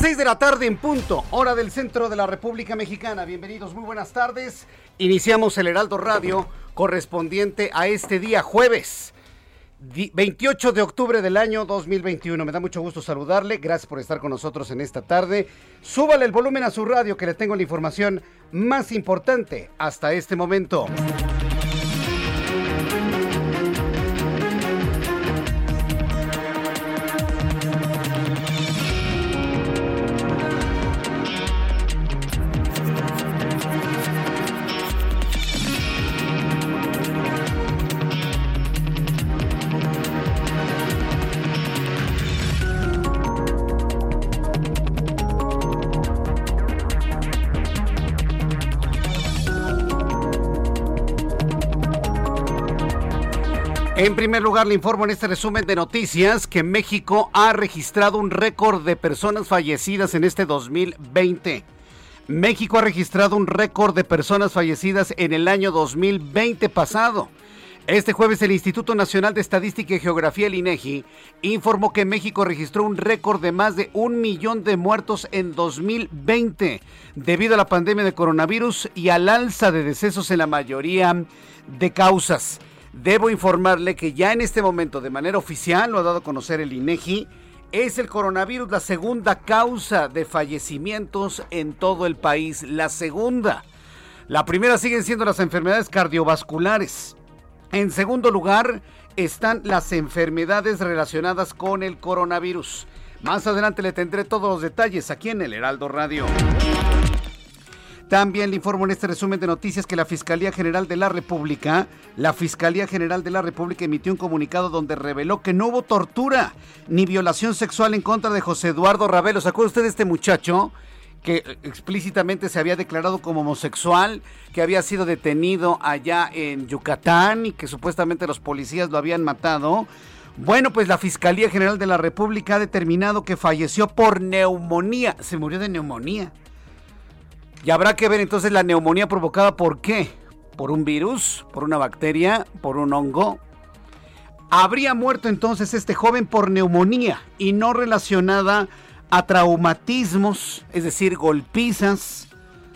Las 6 de la tarde en punto, hora del centro de la República Mexicana. Bienvenidos, muy buenas tardes. Iniciamos el Heraldo Radio correspondiente a este día jueves. 28 de octubre del año 2021. Me da mucho gusto saludarle. Gracias por estar con nosotros en esta tarde. Súbale el volumen a su radio que le tengo la información más importante hasta este momento. Primer lugar, le informo en este resumen de noticias que México ha registrado un récord de personas fallecidas en este 2020. México ha registrado un récord de personas fallecidas en el año 2020 pasado. Este jueves el Instituto Nacional de Estadística y Geografía, el INEGI, informó que México registró un récord de más de un millón de muertos en 2020 debido a la pandemia de coronavirus y al alza de decesos en la mayoría de causas. Debo informarle que ya en este momento, de manera oficial, lo ha dado a conocer el INEGI, es el coronavirus la segunda causa de fallecimientos en todo el país. La segunda. La primera siguen siendo las enfermedades cardiovasculares. En segundo lugar están las enfermedades relacionadas con el coronavirus. Más adelante le tendré todos los detalles aquí en el Heraldo Radio. También le informo en este resumen de noticias que la Fiscalía General de la República, la Fiscalía General de la República emitió un comunicado donde reveló que no hubo tortura ni violación sexual en contra de José Eduardo Ravelo. ¿Se acuerda usted de este muchacho? que explícitamente se había declarado como homosexual, que había sido detenido allá en Yucatán y que supuestamente los policías lo habían matado. Bueno, pues la Fiscalía General de la República ha determinado que falleció por neumonía. Se murió de neumonía. Y habrá que ver entonces la neumonía provocada por qué. ¿Por un virus? ¿Por una bacteria? ¿Por un hongo? Habría muerto entonces este joven por neumonía y no relacionada a traumatismos, es decir, golpizas.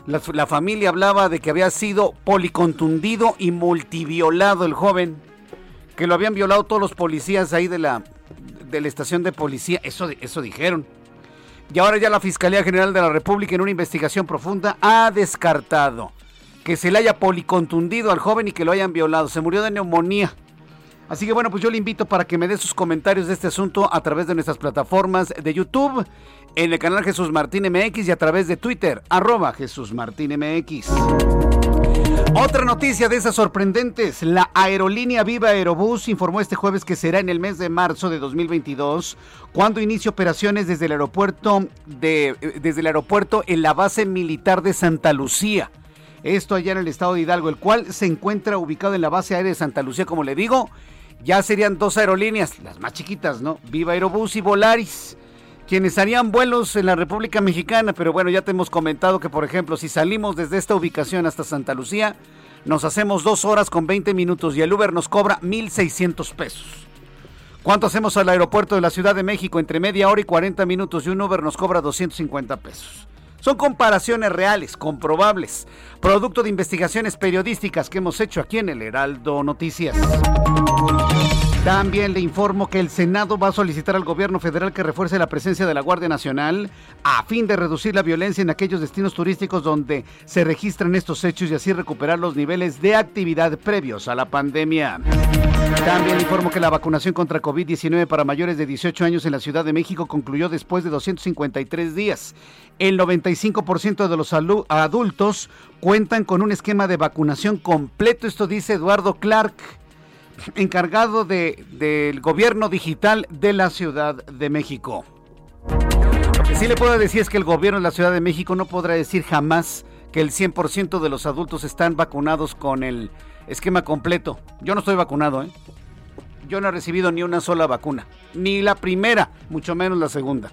La, familia hablaba de que había sido policontundido y multiviolado el joven, que lo habían violado todos los policías ahí de la, de la estación de policía. Eso, eso dijeron. Y ahora ya la Fiscalía General de la República en una investigación profunda ha descartado que se le haya policontundido al joven y que lo hayan violado. Se murió de neumonía. Así que bueno, pues yo le invito para que me dé sus comentarios de este asunto a través de nuestras plataformas de YouTube, en el canal Jesús Martín MX y a través de Twitter, arroba Jesús Martín MX. Otra noticia de esas sorprendentes, la aerolínea Viva Aerobús informó este jueves que será en el mes de marzo de 2022 cuando inicie operaciones desde el aeropuerto de, desde el aeropuerto en la base militar de Santa Lucía. Esto allá en el estado de Hidalgo, el cual se encuentra ubicado en la base aérea de Santa Lucía, como le digo, ya serían dos aerolíneas, las más chiquitas, ¿no? Viva Aerobús y Volaris quienes harían vuelos en la República Mexicana, pero bueno, ya te hemos comentado que, por ejemplo, si salimos desde esta ubicación hasta Santa Lucía, nos hacemos dos horas con 20 minutos y el Uber nos cobra 1.600 pesos. ¿Cuánto hacemos al aeropuerto de la Ciudad de México? Entre media hora y 40 minutos y un Uber nos cobra 250 pesos. Son comparaciones reales, comprobables, producto de investigaciones periodísticas que hemos hecho aquí en el Heraldo Noticias. También le informo que el Senado va a solicitar al gobierno federal que refuerce la presencia de la Guardia Nacional a fin de reducir la violencia en aquellos destinos turísticos donde se registran estos hechos y así recuperar los niveles de actividad previos a la pandemia. También informo que la vacunación contra COVID-19 para mayores de 18 años en la Ciudad de México concluyó después de 253 días. El 95% de los adultos cuentan con un esquema de vacunación completo, esto dice Eduardo Clark encargado de, del gobierno digital de la Ciudad de México. Lo que sí le puedo decir es que el gobierno de la Ciudad de México no podrá decir jamás que el 100% de los adultos están vacunados con el esquema completo. Yo no estoy vacunado, ¿eh? Yo no he recibido ni una sola vacuna, ni la primera, mucho menos la segunda.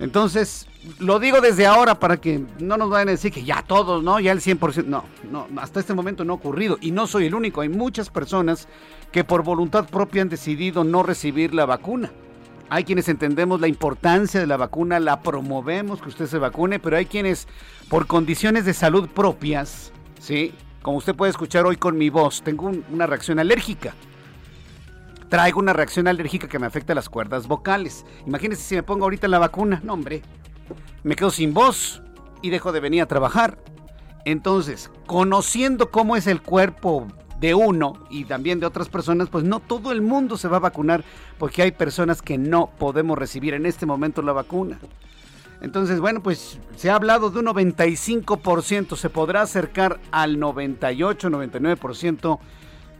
Entonces, lo digo desde ahora para que no nos vayan a decir que ya todos, ¿no? Ya el 100%. No, no, hasta este momento no ha ocurrido. Y no soy el único. Hay muchas personas que por voluntad propia han decidido no recibir la vacuna. Hay quienes entendemos la importancia de la vacuna, la promovemos que usted se vacune, pero hay quienes por condiciones de salud propias, ¿sí? Como usted puede escuchar hoy con mi voz, tengo una reacción alérgica traigo una reacción alérgica que me afecta las cuerdas vocales. Imagínense si me pongo ahorita la vacuna. No, hombre. Me quedo sin voz y dejo de venir a trabajar. Entonces, conociendo cómo es el cuerpo de uno y también de otras personas, pues no todo el mundo se va a vacunar porque hay personas que no podemos recibir en este momento la vacuna. Entonces, bueno, pues se ha hablado de un 95%, se podrá acercar al 98, 99%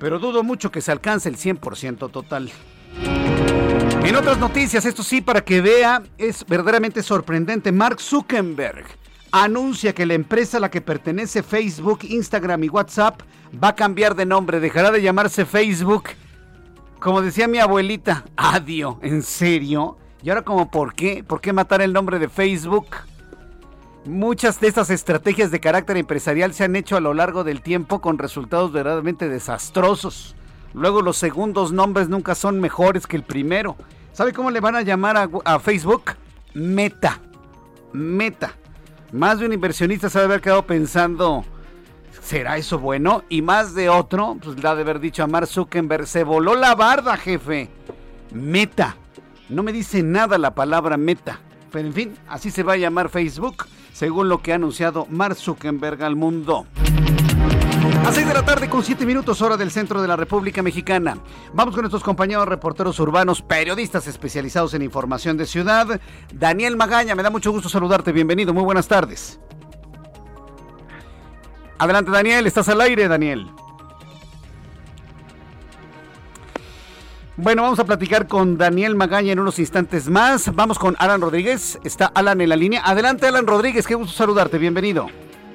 pero dudo mucho que se alcance el 100% total. En otras noticias, esto sí, para que vea, es verdaderamente sorprendente. Mark Zuckerberg anuncia que la empresa a la que pertenece Facebook, Instagram y WhatsApp va a cambiar de nombre, dejará de llamarse Facebook. Como decía mi abuelita, adiós, ¿en serio? ¿Y ahora como por qué? ¿Por qué matar el nombre de Facebook? Muchas de estas estrategias de carácter empresarial se han hecho a lo largo del tiempo con resultados verdaderamente desastrosos. Luego los segundos nombres nunca son mejores que el primero. ¿Sabe cómo le van a llamar a, Facebook? Meta. Meta. Más de un inversionista se debe haber quedado pensando, ¿será eso bueno? Y más de otro, pues la de haber dicho a Mark Zuckerberg, se voló la barda, jefe. Meta. No me dice nada la palabra meta. Pero en fin, así se va a llamar Facebook según lo que ha anunciado Mark Zuckerberg al mundo. A 6 de la tarde con 7 minutos hora del centro de la República Mexicana. Vamos con nuestros compañeros reporteros urbanos, periodistas especializados en información de ciudad. Daniel Magaña, me da mucho gusto saludarte. Bienvenido, muy buenas tardes. Adelante Daniel, estás al aire Daniel. Bueno, vamos a platicar con Daniel Magaña en unos instantes más. Vamos con Alan Rodríguez. Está Alan en la línea. Adelante, Alan Rodríguez. Qué gusto saludarte. Bienvenido.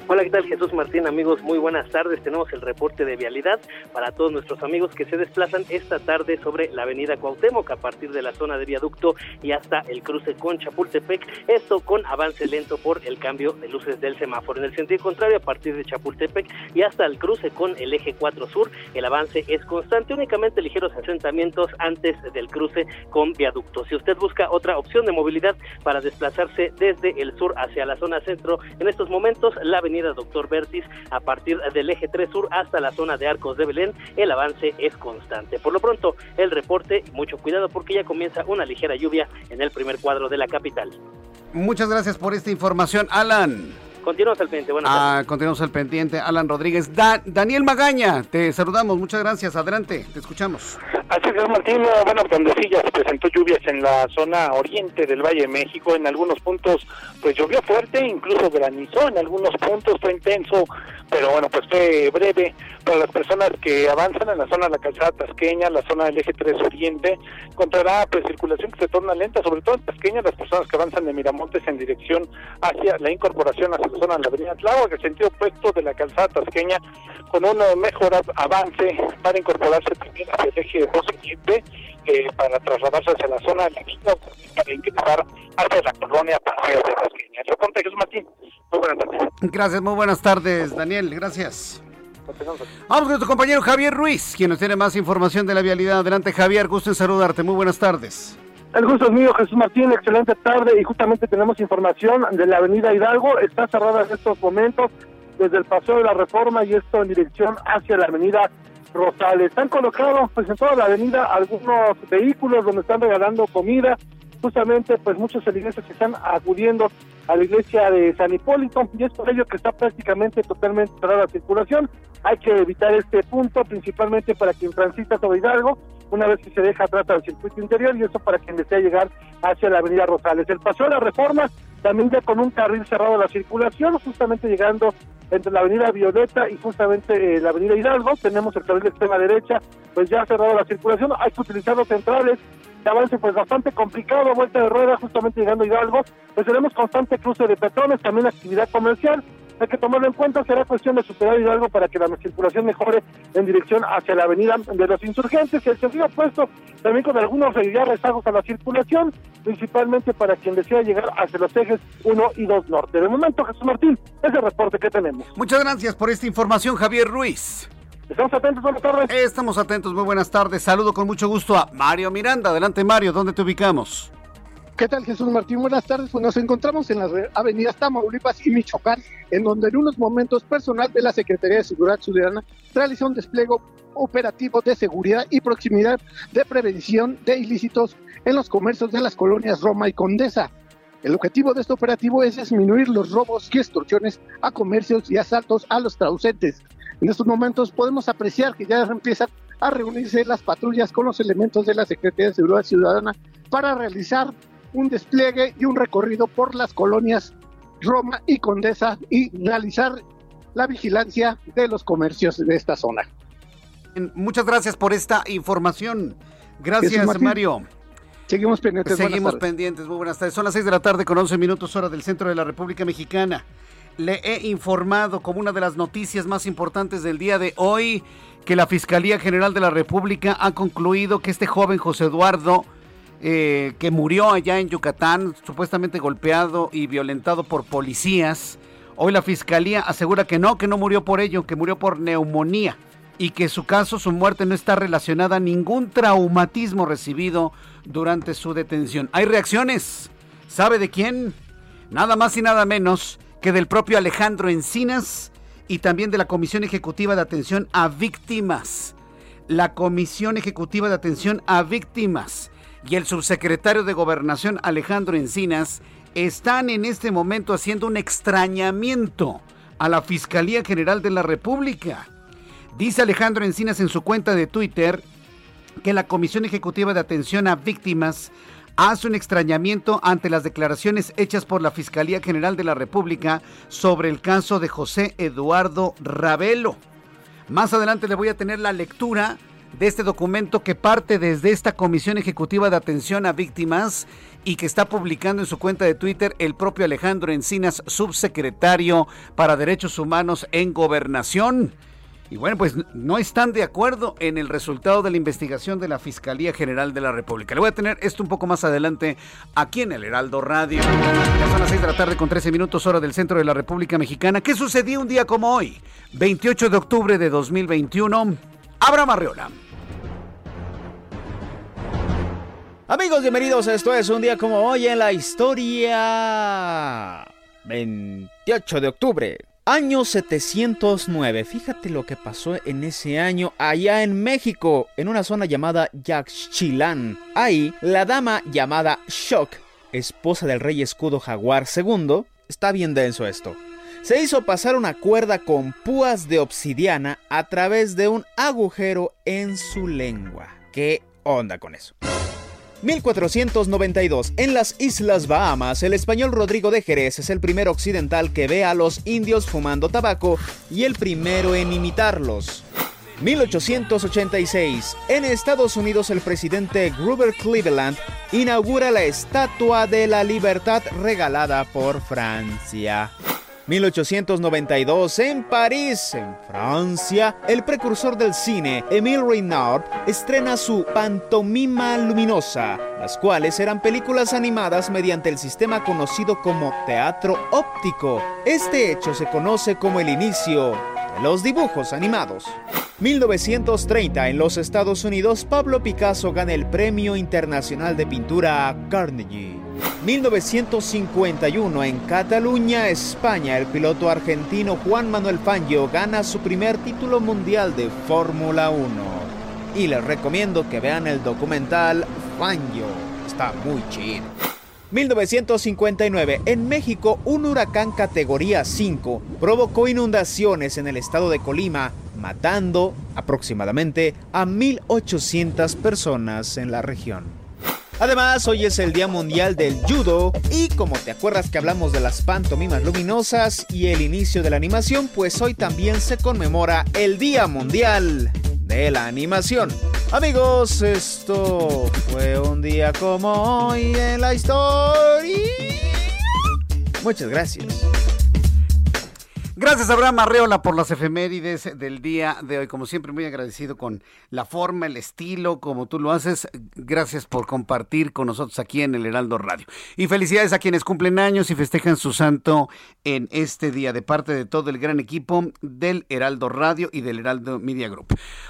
Hola, ¿qué tal Jesús Martín? Amigos, muy buenas tardes. Tenemos el reporte de vialidad para todos nuestros amigos que se desplazan esta tarde sobre la avenida Cuauhtémoc a partir de la zona de viaducto y hasta el cruce con Chapultepec. Esto con avance lento por el cambio de luces del semáforo. En el sentido contrario, a partir de Chapultepec y hasta el cruce con el eje 4 sur, el avance es constante. Únicamente ligeros asentamientos antes del cruce con viaducto. Si usted busca otra opción de movilidad para desplazarse desde el sur hacia la zona centro, en estos momentos la avenida Doctor Bertis a partir del eje 3 sur hasta la zona de Arcos de Belén, el avance es constante. Por lo pronto, el reporte, mucho cuidado porque ya comienza una ligera lluvia en el primer cuadro de la capital. Muchas gracias por esta información, Alan. Continuamos al pendiente. Buenas ah, continuamos al pendiente. Alan Rodríguez. Daniel Magaña, te saludamos. Muchas gracias. Adelante, te escuchamos. Así es, Martín. Bueno, donde sí ya se presentó lluvias en la zona oriente del Valle de México. En algunos puntos, pues llovió fuerte, incluso granizó en algunos puntos, fue intenso, pero bueno, pues fue breve. Para las personas que avanzan en la zona de la calzada tasqueña, la zona del eje 3 oriente, encontrará pues circulación que se torna lenta, sobre todo en tasqueña, las personas que avanzan de Miramontes en dirección hacia la incorporación hacia zona de la avenida Tláhuac, el sentido opuesto de la calzada tasqueña, con un mejor avance para incorporarse también hacia el eje 2 oriente, eh, para trasladarse hacia la zona de la para ingresar hacia la colonia Paseo de Tasqueña. Yo Jesús Martín. Muy buenas tardes. Gracias, muy buenas tardes, Daniel. Gracias. Vamos con nuestro compañero Javier Ruiz, quien nos tiene más información de la vialidad. Adelante, Javier, gusto en saludarte. Muy buenas tardes. El gusto es mío, Jesús Martín. Excelente tarde y justamente tenemos información de la avenida Hidalgo. Está cerrada en estos momentos desde el Paseo de la Reforma y esto en dirección hacia la avenida Rosales. Están colocados pues en toda la avenida algunos vehículos donde están regalando comida. Justamente pues muchos feligreses que están acudiendo a la iglesia de San Hipólito y es por ello que está prácticamente totalmente cerrada la circulación. Hay que evitar este punto principalmente para quien transita sobre Hidalgo una vez que se deja atrás al circuito interior y eso para quien desea llegar hacia la avenida Rosales. El paseo de la reforma también ya con un carril cerrado la circulación, justamente llegando entre la avenida Violeta y justamente eh, la avenida Hidalgo, tenemos el carril de extrema derecha, pues ya cerrado la circulación, hay que utilizar los centrales, de avance pues bastante complicado, vuelta de rueda justamente llegando a Hidalgo, pues tenemos constante cruce de peatones, también actividad comercial, hay que tomarlo en cuenta, será cuestión de superar Hidalgo para que la circulación mejore en dirección hacia la avenida de los insurgentes y el sentido opuesto, también con algunos ya rezagos a la circulación, principalmente para quien desea llegar hacia los ejes 1 y 2 norte. De momento, Jesús Martín, es el reporte que tenemos. Muchas gracias por esta información, Javier Ruiz. Estamos atentos, buenas tardes. Estamos atentos, muy buenas tardes. Saludo con mucho gusto a Mario Miranda. Adelante, Mario, ¿dónde te ubicamos? ¿Qué tal Jesús Martín? Buenas tardes. Pues nos encontramos en las avenidas Tamaulipas y Michoacán, en donde en unos momentos personal de la Secretaría de Seguridad Ciudadana realizó un despliegue operativo de seguridad y proximidad de prevención de ilícitos en los comercios de las colonias Roma y Condesa. El objetivo de este operativo es disminuir los robos y extorsiones a comercios y asaltos a los traducentes. En estos momentos podemos apreciar que ya empiezan a reunirse las patrullas con los elementos de la Secretaría de Seguridad Ciudadana para realizar un despliegue y un recorrido por las colonias Roma y Condesa y realizar la vigilancia de los comercios de esta zona. Muchas gracias por esta información. Gracias, Mario. Seguimos pendientes. Seguimos pendientes. Muy buenas tardes. Son las 6 de la tarde con 11 minutos hora del centro de la República Mexicana. Le he informado como una de las noticias más importantes del día de hoy que la Fiscalía General de la República ha concluido que este joven José Eduardo eh, que murió allá en Yucatán, supuestamente golpeado y violentado por policías. Hoy la fiscalía asegura que no, que no murió por ello, que murió por neumonía y que su caso, su muerte no está relacionada a ningún traumatismo recibido durante su detención. Hay reacciones. ¿Sabe de quién? Nada más y nada menos que del propio Alejandro Encinas y también de la Comisión Ejecutiva de Atención a Víctimas. La Comisión Ejecutiva de Atención a Víctimas y el subsecretario de Gobernación Alejandro Encinas están en este momento haciendo un extrañamiento a la Fiscalía General de la República. Dice Alejandro Encinas en su cuenta de Twitter que la Comisión Ejecutiva de Atención a Víctimas hace un extrañamiento ante las declaraciones hechas por la Fiscalía General de la República sobre el caso de José Eduardo Ravelo. Más adelante le voy a tener la lectura de este documento que parte desde esta Comisión Ejecutiva de Atención a Víctimas y que está publicando en su cuenta de Twitter el propio Alejandro Encinas, subsecretario para Derechos Humanos en Gobernación. Y bueno, pues no están de acuerdo en el resultado de la investigación de la Fiscalía General de la República. Le voy a tener esto un poco más adelante aquí en el Heraldo Radio. Ya son las 6 de la tarde con 13 minutos hora del centro de la República Mexicana. ¿Qué sucedió un día como hoy? 28 de octubre de 2021. Abra Marriola. Amigos, bienvenidos. Esto es un día como hoy en la historia. 28 de octubre. Año 709. Fíjate lo que pasó en ese año allá en México, en una zona llamada Yaxchilán. Ahí, la dama llamada Shock, esposa del rey escudo jaguar II, está bien denso esto. Se hizo pasar una cuerda con púas de obsidiana a través de un agujero en su lengua. ¿Qué onda con eso? 1492. En las Islas Bahamas, el español Rodrigo de Jerez es el primer occidental que ve a los indios fumando tabaco y el primero en imitarlos. 1886. En Estados Unidos el presidente Grover Cleveland inaugura la Estatua de la Libertad regalada por Francia. 1892, en París, en Francia, el precursor del cine, Émile Reynaud, estrena su Pantomima Luminosa, las cuales eran películas animadas mediante el sistema conocido como teatro óptico. Este hecho se conoce como el inicio los dibujos animados. 1930 en los Estados Unidos, Pablo Picasso gana el Premio Internacional de Pintura Carnegie. 1951 en Cataluña, España, el piloto argentino Juan Manuel Fangio gana su primer título mundial de Fórmula 1. Y les recomiendo que vean el documental Fangio, está muy chido. 1959, en México, un huracán categoría 5 provocó inundaciones en el estado de Colima, matando aproximadamente a 1.800 personas en la región. Además, hoy es el Día Mundial del Judo y como te acuerdas que hablamos de las pantomimas luminosas y el inicio de la animación, pues hoy también se conmemora el Día Mundial de la Animación. Amigos, esto fue un día como hoy en la historia. Muchas gracias. Gracias Abraham Arreola por las efemérides del día de hoy. Como siempre, muy agradecido con la forma, el estilo, como tú lo haces. Gracias por compartir con nosotros aquí en el Heraldo Radio. Y felicidades a quienes cumplen años y festejan su santo en este día de parte de todo el gran equipo del Heraldo Radio y del Heraldo Media Group.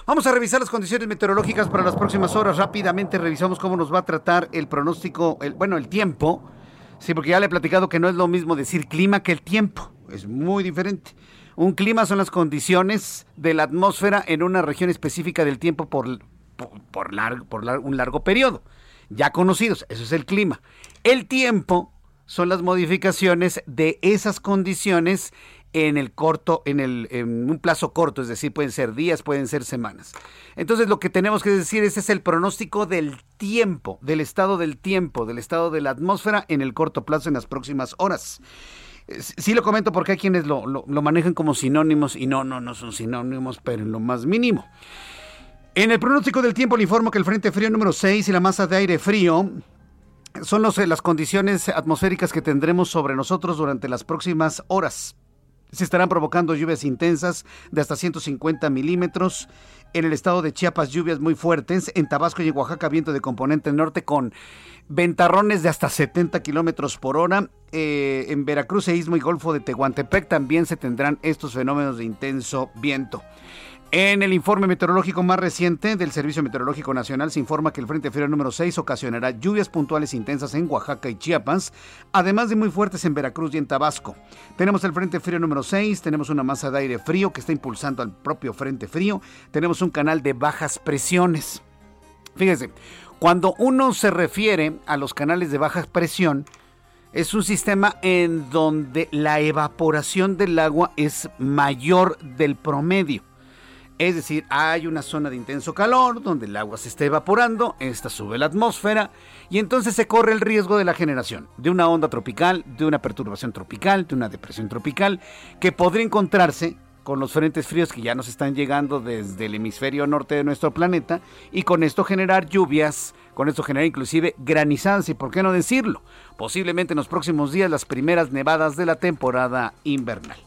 Vamos a revisar las condiciones meteorológicas para las próximas horas. Rápidamente revisamos cómo nos va a tratar el pronóstico, el, bueno, el tiempo. Sí, porque ya le he platicado que no es lo mismo decir clima que el tiempo es muy diferente. Un clima son las condiciones de la atmósfera en una región específica del tiempo por, por, largo, por un largo periodo. Ya conocidos, eso es el clima. El tiempo son las modificaciones de esas condiciones en el corto, en, el, en un plazo corto, es decir, pueden ser días, pueden ser semanas. Entonces lo que tenemos que decir ese es el pronóstico del tiempo, del estado del tiempo, del estado de la atmósfera en el corto plazo en las próximas horas. Sí lo comento porque hay quienes lo, manejan como sinónimos y no, no, no son sinónimos, pero en lo más mínimo. En el pronóstico del tiempo le informo que el Frente Frío número 6 y la masa de aire frío son las condiciones atmosféricas que tendremos sobre nosotros durante las próximas horas. Se estarán provocando lluvias intensas de hasta 150 milímetros. En el estado de Chiapas, lluvias muy fuertes. En Tabasco y en Oaxaca, viento de componente norte con ventarrones de hasta 70 kilómetros por hora. Eh, en Veracruz, Istmo y Golfo de Tehuantepec también se tendrán estos fenómenos de intenso viento. En el informe meteorológico más reciente del Servicio Meteorológico Nacional se informa que el Frente Frío número 6 ocasionará lluvias puntuales intensas en Oaxaca y Chiapas, además de muy fuertes en Veracruz y en Tabasco. Tenemos el Frente Frío número 6, tenemos una masa de aire frío que está impulsando al propio Frente Frío, tenemos un canal de bajas presiones. Fíjese, cuando uno se refiere a los canales de baja presión, es un sistema en donde la evaporación del agua es mayor del promedio. Es decir, hay una zona de intenso calor donde el agua se está evaporando, esta sube la atmósfera y entonces se corre el riesgo de la generación de una onda tropical, de una perturbación tropical, de una depresión tropical, que podría encontrarse con los frentes fríos que ya nos están llegando desde el hemisferio norte de nuestro planeta y con esto generar lluvias, con esto generar inclusive granizadas y por qué no decirlo, posiblemente en los próximos días las primeras nevadas de la temporada invernal.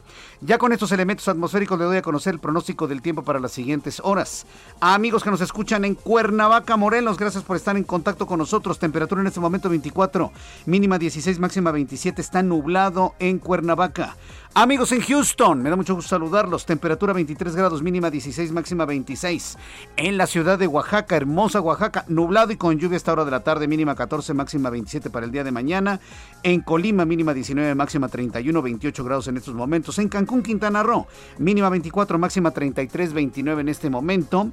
Ya con estos elementos atmosféricos le doy a conocer el pronóstico del tiempo para las siguientes horas. Amigos que nos escuchan en Cuernavaca, Morelos, gracias por estar en contacto con nosotros. Temperatura en este momento 24, mínima 16, máxima 27. Está nublado en Cuernavaca. Amigos en Houston, me da mucho gusto saludarlos. Temperatura 23 grados, mínima 16, máxima 26. En la ciudad de Oaxaca, hermosa Oaxaca, nublado y con lluvia a esta hora de la tarde, mínima 14, máxima 27 para el día de mañana. En Colima, mínima 19, máxima 31, 28 grados en estos momentos. En Cancún, Quintana Roo, mínima 24, máxima 33, 29 en este momento.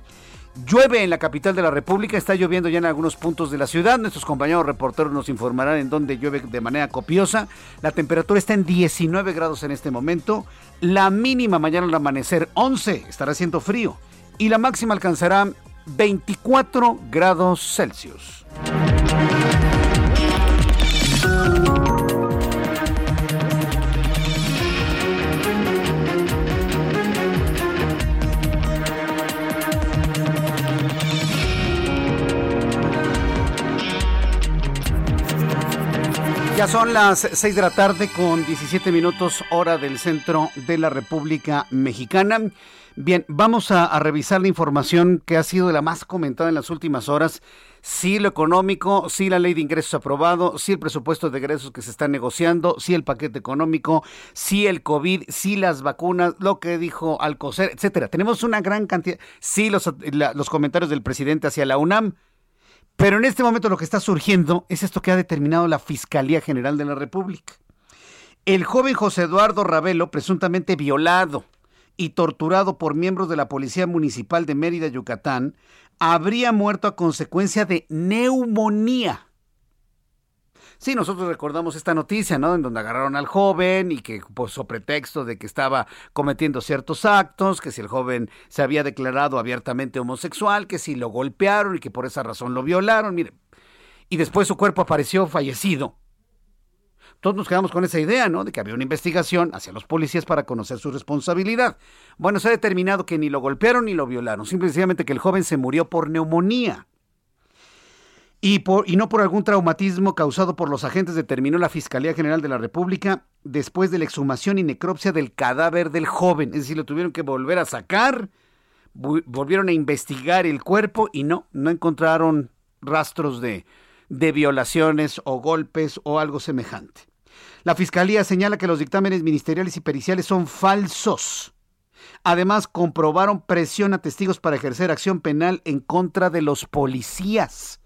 Llueve en la capital de la República, está lloviendo ya en algunos puntos de la ciudad. Nuestros compañeros reporteros nos informarán en dónde llueve de manera copiosa. La temperatura está en 19 grados en este momento. La mínima mañana al amanecer 11, estará haciendo frío. Y la máxima alcanzará 24 grados Celsius. Ya son las 6 de la tarde con 17 minutos hora del centro de la República Mexicana. Bien, vamos a, revisar la información que ha sido la más comentada en las últimas horas. Sí lo económico, sí la ley de ingresos aprobado, sí el presupuesto de egresos que se está negociando, sí el paquete económico, sí el COVID, sí las vacunas, lo que dijo Alcocer, etcétera. Tenemos una gran cantidad, sí los, los comentarios del presidente hacia la UNAM. Pero en este momento lo que está surgiendo es esto que ha determinado la Fiscalía General de la República. El joven José Eduardo Ravelo, presuntamente violado y torturado por miembros de la Policía Municipal de Mérida, Yucatán, habría muerto a consecuencia de neumonía. Sí, nosotros recordamos esta noticia, ¿no? En donde agarraron al joven y que puso pretexto de que estaba cometiendo ciertos actos, que si el joven se había declarado abiertamente homosexual, que si lo golpearon y que por esa razón lo violaron, mire. Y después su cuerpo apareció fallecido. Todos nos quedamos con esa idea, ¿no? De que había una investigación hacia los policías para conocer su responsabilidad. Bueno, se ha determinado que ni lo golpearon ni lo violaron, simplemente que el joven se murió por neumonía y, no por algún traumatismo causado por los agentes, determinó la Fiscalía General de la República después de la exhumación y necropsia del cadáver del joven. Es decir, lo tuvieron que volver a sacar, volvieron a investigar el cuerpo y no, no encontraron rastros de violaciones o golpes o algo semejante. La Fiscalía señala que los dictámenes ministeriales y periciales son falsos. Además, comprobaron presión a testigos para ejercer acción penal en contra de los policías.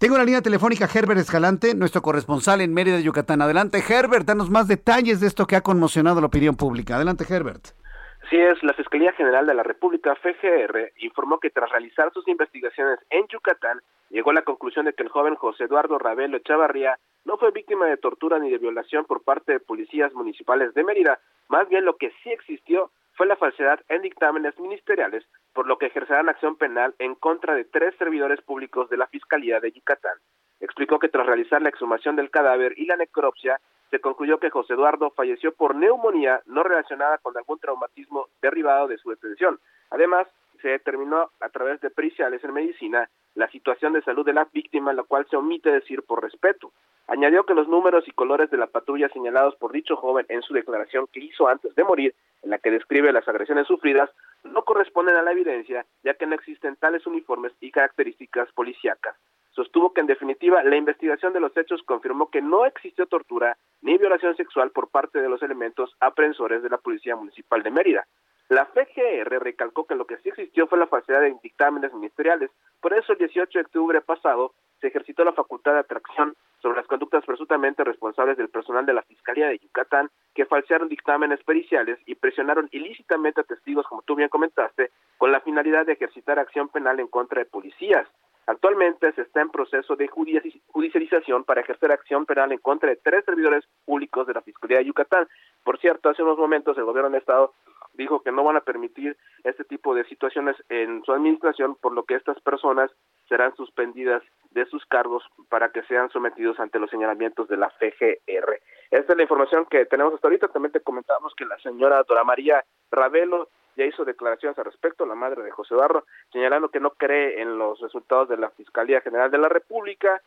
Tengo la línea telefónica Herbert Escalante, nuestro corresponsal en Mérida, Yucatán. Adelante, Herbert, danos más detalles de esto que ha conmocionado la opinión pública. Adelante, Herbert. Así es, la Fiscalía General de la República, FGR, informó que tras realizar sus investigaciones en Yucatán, llegó a la conclusión de que el joven José Eduardo Ravelo Echavarría no fue víctima de tortura ni de violación por parte de policías municipales de Mérida. Más bien lo que sí existió fue la falsedad en dictámenes ministeriales, por lo que ejercerán acción penal en contra de tres servidores públicos de la Fiscalía de Yucatán. Explicó que tras realizar la exhumación del cadáver y la necropsia, se concluyó que José Eduardo falleció por neumonía no relacionada con algún traumatismo derivado de su detención. Además, se determinó a través de periciales en medicina la situación de salud de la víctima, la cual se omite decir por respeto. Añadió que los números y colores de la patrulla señalados por dicho joven en su declaración que hizo antes de morir, en la que describe las agresiones sufridas, no corresponden a la evidencia, ya que no existen tales uniformes y características policíacas. Sostuvo que en definitiva la investigación de los hechos confirmó que no existió tortura ni violación sexual por parte de los elementos aprensores de la Policía Municipal de Mérida. La FGR recalcó que lo que sí existió fue la falsedad de dictámenes ministeriales, por eso el 18 de octubre pasado se ejercitó la facultad de atracción sobre las conductas presuntamente responsables del personal de la Fiscalía de Yucatán que falsearon dictámenes periciales y presionaron ilícitamente a testigos, como tú bien comentaste, con la finalidad de ejercitar acción penal en contra de policías. Actualmente se está en proceso de judicialización para ejercer acción penal en contra de tres servidores públicos de la Fiscalía de Yucatán. Por cierto, hace unos momentos el gobierno del Estado dijo que no van a permitir este tipo de situaciones en su administración, por lo que estas personas serán suspendidas de sus cargos para que sean sometidos ante los señalamientos de la FGR. Esta es la información que tenemos hasta ahorita. También te comentábamos que la señora Dora María Ravelo ya hizo declaraciones al respecto, la madre de José Barro, señalando que no cree en los resultados de la Fiscalía General de la República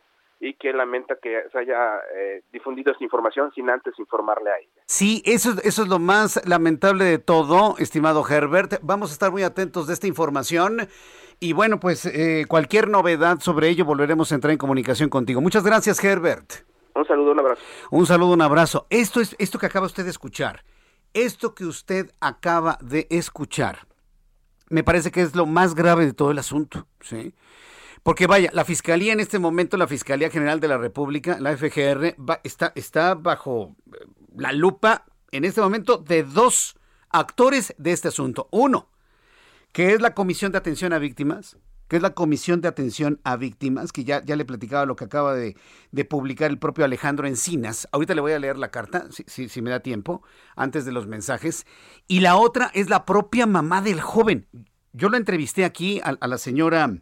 y que lamenta que se haya eh, difundido esta información sin antes informarle a ella. Sí, eso, eso es lo más lamentable de todo, estimado Herbert. Vamos a estar muy atentos de esta información y bueno, pues eh, cualquier novedad sobre ello volveremos a entrar en comunicación contigo. Muchas gracias, Herbert. Un saludo, un abrazo. Un saludo, un abrazo. Esto es esto que acaba usted de escuchar esto que usted acaba de escuchar, me parece que es lo más grave de todo el asunto, ¿sí? Porque vaya, la Fiscalía en este momento, la Fiscalía General de la República, la FGR, está, está bajo eh, la lupa en este momento de dos actores de este asunto. Uno, que es la Comisión de Atención a Víctimas, que es la Comisión de Atención a Víctimas, que ya, ya le platicaba lo que acaba de, publicar el propio Alejandro Encinas. Ahorita le voy a leer la carta, si, si, me da tiempo, antes de los mensajes. Y la otra es la propia mamá del joven. Yo la entrevisté aquí a, la señora,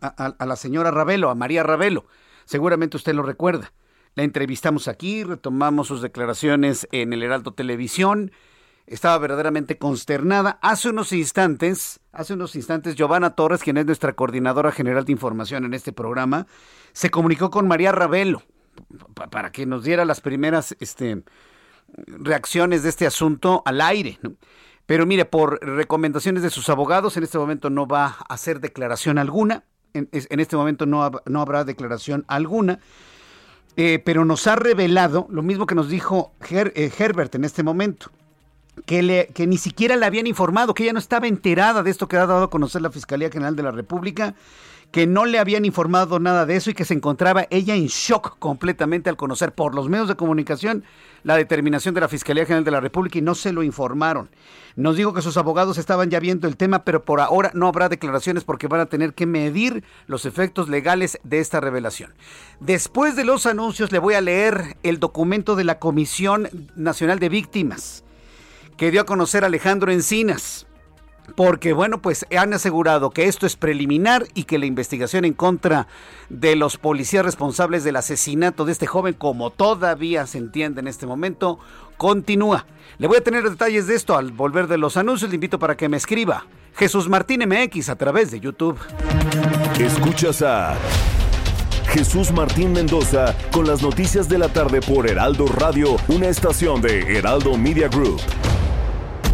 a, la señora Ravelo, a María Ravelo. Seguramente usted lo recuerda. La entrevistamos aquí, retomamos sus declaraciones en el Heraldo Televisión estaba verdaderamente consternada. Hace unos instantes, hace unos instantes, Giovanna Torres, quien es nuestra coordinadora general de información en este programa, se comunicó con María Ravelo, para que nos diera las primeras este, reacciones de este asunto al aire. Pero mire, por recomendaciones de sus abogados, en este momento no va a hacer declaración alguna. En, este momento no, no, habrá declaración alguna. Eh, pero nos ha revelado lo mismo que nos dijo eh, Herbert en este momento. Que, le, que, ni siquiera le habían informado, que ella no estaba enterada de esto que ha dado a conocer la Fiscalía General de la República que no le habían informado nada de eso y que se encontraba ella en shock completamente al conocer por los medios de comunicación la determinación de la Fiscalía General de la República y no se lo informaron. Nos dijo que sus abogados estaban ya viendo el tema, pero por ahora no habrá declaraciones porque van a tener que medir los efectos legales de esta revelación. Después de los anuncios le voy a leer el documento de la Comisión Nacional de Víctimas que dio a conocer Alejandro Encinas porque bueno, pues han asegurado que esto es preliminar y que la investigación en contra de los policías responsables del asesinato de este joven, como todavía se entiende en este momento, continúa. Le voy a tener detalles de esto al volver de los anuncios, le invito para que me escriba Jesús Martín MX a través de YouTube. Escuchas a Jesús Martín Mendoza con las noticias de la tarde por Heraldo Radio, una estación de Heraldo Media Group.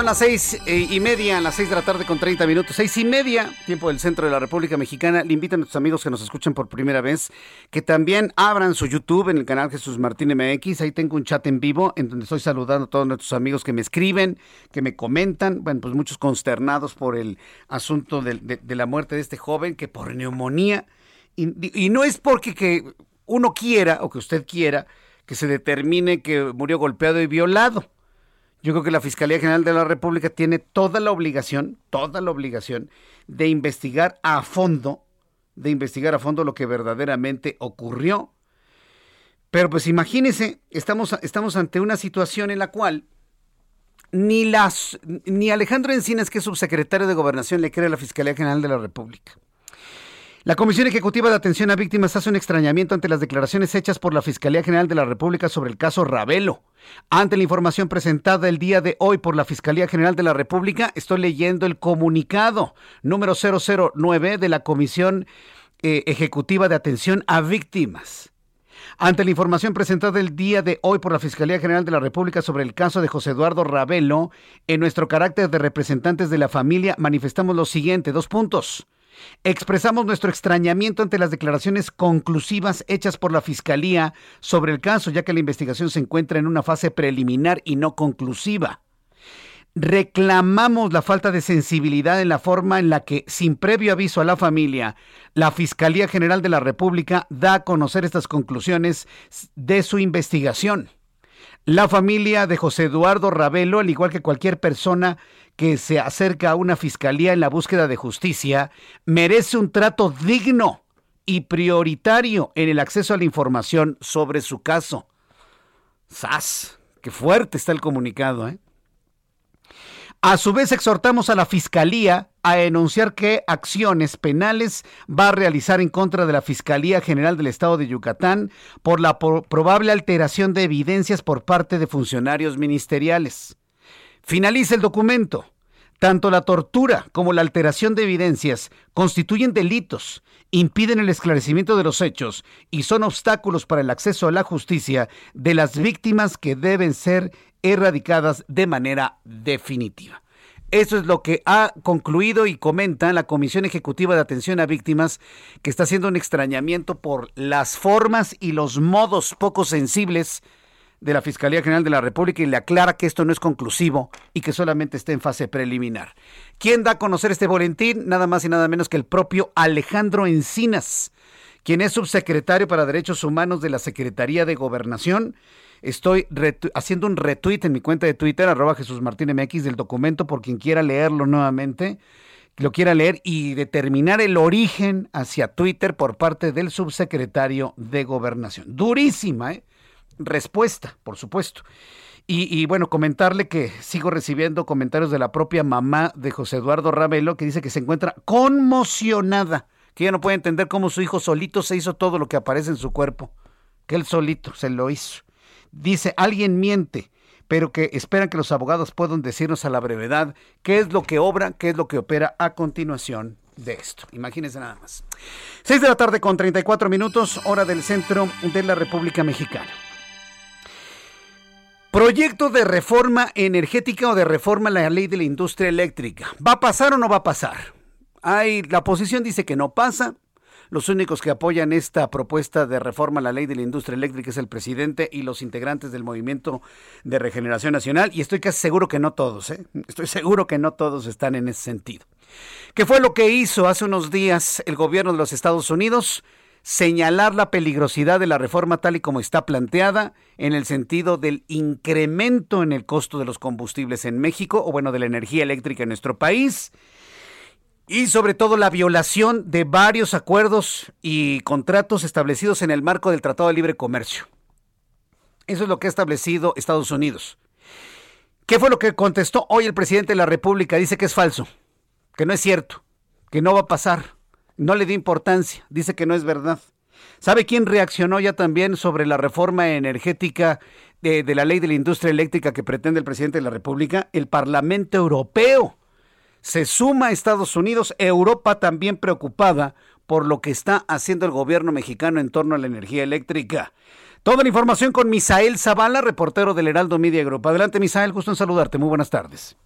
Son las seis eh, y media, las seis de la tarde con 30 minutos, seis y media, tiempo del centro de la República Mexicana. Le invito a nuestros amigos que nos escuchen por primera vez que también abran su YouTube en el canal Jesús Martín MX. Ahí tengo un chat en vivo en donde estoy saludando a todos nuestros amigos que me escriben, que me comentan. Bueno, pues muchos consternados por el asunto de, la muerte de este joven que por neumonía. Y, y no es porque que uno quiera o que usted quiera que se determine que murió golpeado y violado yo creo que la Fiscalía General de la República tiene toda la obligación, toda la obligación de investigar a fondo, de investigar a fondo lo que verdaderamente ocurrió. Pero pues imagínense, estamos, estamos ante una situación en la cual ni, las, ni Alejandro Encinas, que es subsecretario de Gobernación, le cree a la Fiscalía General de la República. La Comisión Ejecutiva de Atención a Víctimas hace un extrañamiento ante las declaraciones hechas por la Fiscalía General de la República sobre el caso Ravelo. Ante la información presentada el día de hoy por la Fiscalía General de la República, estoy leyendo el comunicado número 009 de la Comisión eh, Ejecutiva de Atención a Víctimas. Ante la información presentada el día de hoy por la Fiscalía General de la República sobre el caso de José Eduardo Ravelo, en nuestro carácter de representantes de la familia manifestamos lo siguiente, dos puntos. Expresamos nuestro extrañamiento ante las declaraciones conclusivas hechas por la Fiscalía sobre el caso, ya que la investigación se encuentra en una fase preliminar y no conclusiva. Reclamamos la falta de sensibilidad en la forma en la que, sin previo aviso a la familia, la Fiscalía General de la República da a conocer estas conclusiones de su investigación. La familia de José Eduardo Ravelo, al igual que cualquier persona que se acerca a una fiscalía en la búsqueda de justicia merece un trato digno y prioritario en el acceso a la información sobre su caso. ¡Sas! ¡Qué fuerte está el comunicado! ¿eh? A su vez, exhortamos a la Fiscalía a enunciar qué acciones penales va a realizar en contra de la Fiscalía General del Estado de Yucatán por la probable alteración de evidencias por parte de funcionarios ministeriales. Finaliza el documento. Tanto la tortura como la alteración de evidencias constituyen delitos, impiden el esclarecimiento de los hechos y son obstáculos para el acceso a la justicia de las víctimas que deben ser erradicadas de manera definitiva. Eso es lo que ha concluido y comenta la Comisión Ejecutiva de Atención a Víctimas, que está haciendo un extrañamiento por las formas y los modos poco sensibles de la Fiscalía General de la República y le aclara que esto no es conclusivo y que solamente está en fase preliminar. ¿Quién da a conocer este boletín? Nada más y nada menos que el propio Alejandro Encinas, quien es subsecretario para Derechos Humanos de la Secretaría de Gobernación. Estoy haciendo un retweet en mi cuenta de Twitter, arroba Jesús Martín MX, del documento por quien quiera leerlo nuevamente lo quiera leer y determinar el origen hacia Twitter por parte del subsecretario de Gobernación. Durísima, ¿eh? Respuesta, por supuesto. Y, bueno, comentarle que sigo recibiendo comentarios de la propia mamá de José Eduardo Ravelo que dice que se encuentra conmocionada, que ella no puede entender cómo su hijo solito se hizo todo lo que aparece en su cuerpo, que él solito se lo hizo. Dice, alguien miente, pero que esperan que los abogados puedan decirnos a la brevedad qué es lo que obra, qué es lo que opera a continuación de esto. Imagínense nada más. 6 de la tarde con 34 minutos, hora del centro de la República Mexicana. Proyecto de reforma energética o de reforma a la ley de la industria eléctrica. ¿Va a pasar o no va a pasar? Hay, la oposición dice que no pasa. Los únicos que apoyan esta propuesta de reforma a la ley de la industria eléctrica es el presidente y los integrantes del Movimiento de Regeneración Nacional. Y estoy casi seguro que no todos, ¿eh? estoy seguro que no todos están en ese sentido. ¿Qué fue lo que hizo hace unos días el gobierno de los Estados Unidos? Señalar la peligrosidad de la reforma tal y como está planteada en el sentido del incremento en el costo de los combustibles en México o bueno de la energía eléctrica en nuestro país y sobre todo la violación de varios acuerdos y contratos establecidos en el marco del Tratado de Libre Comercio. Eso es lo que ha establecido Estados Unidos. ¿Qué fue lo que contestó hoy el presidente de la República? Dice que es falso, que no es cierto, que no va a pasar no le dio importancia, dice que no es verdad. ¿Sabe quién reaccionó ya también sobre la reforma energética de, la ley de la industria eléctrica que pretende el presidente de la República? El Parlamento Europeo. Se suma a Estados Unidos, Europa también preocupada por lo que está haciendo el gobierno mexicano en torno a la energía eléctrica. Toda la información con Misael Zavala, reportero del Heraldo Media Group. Adelante, Misael, gusto en saludarte. Muy buenas tardes.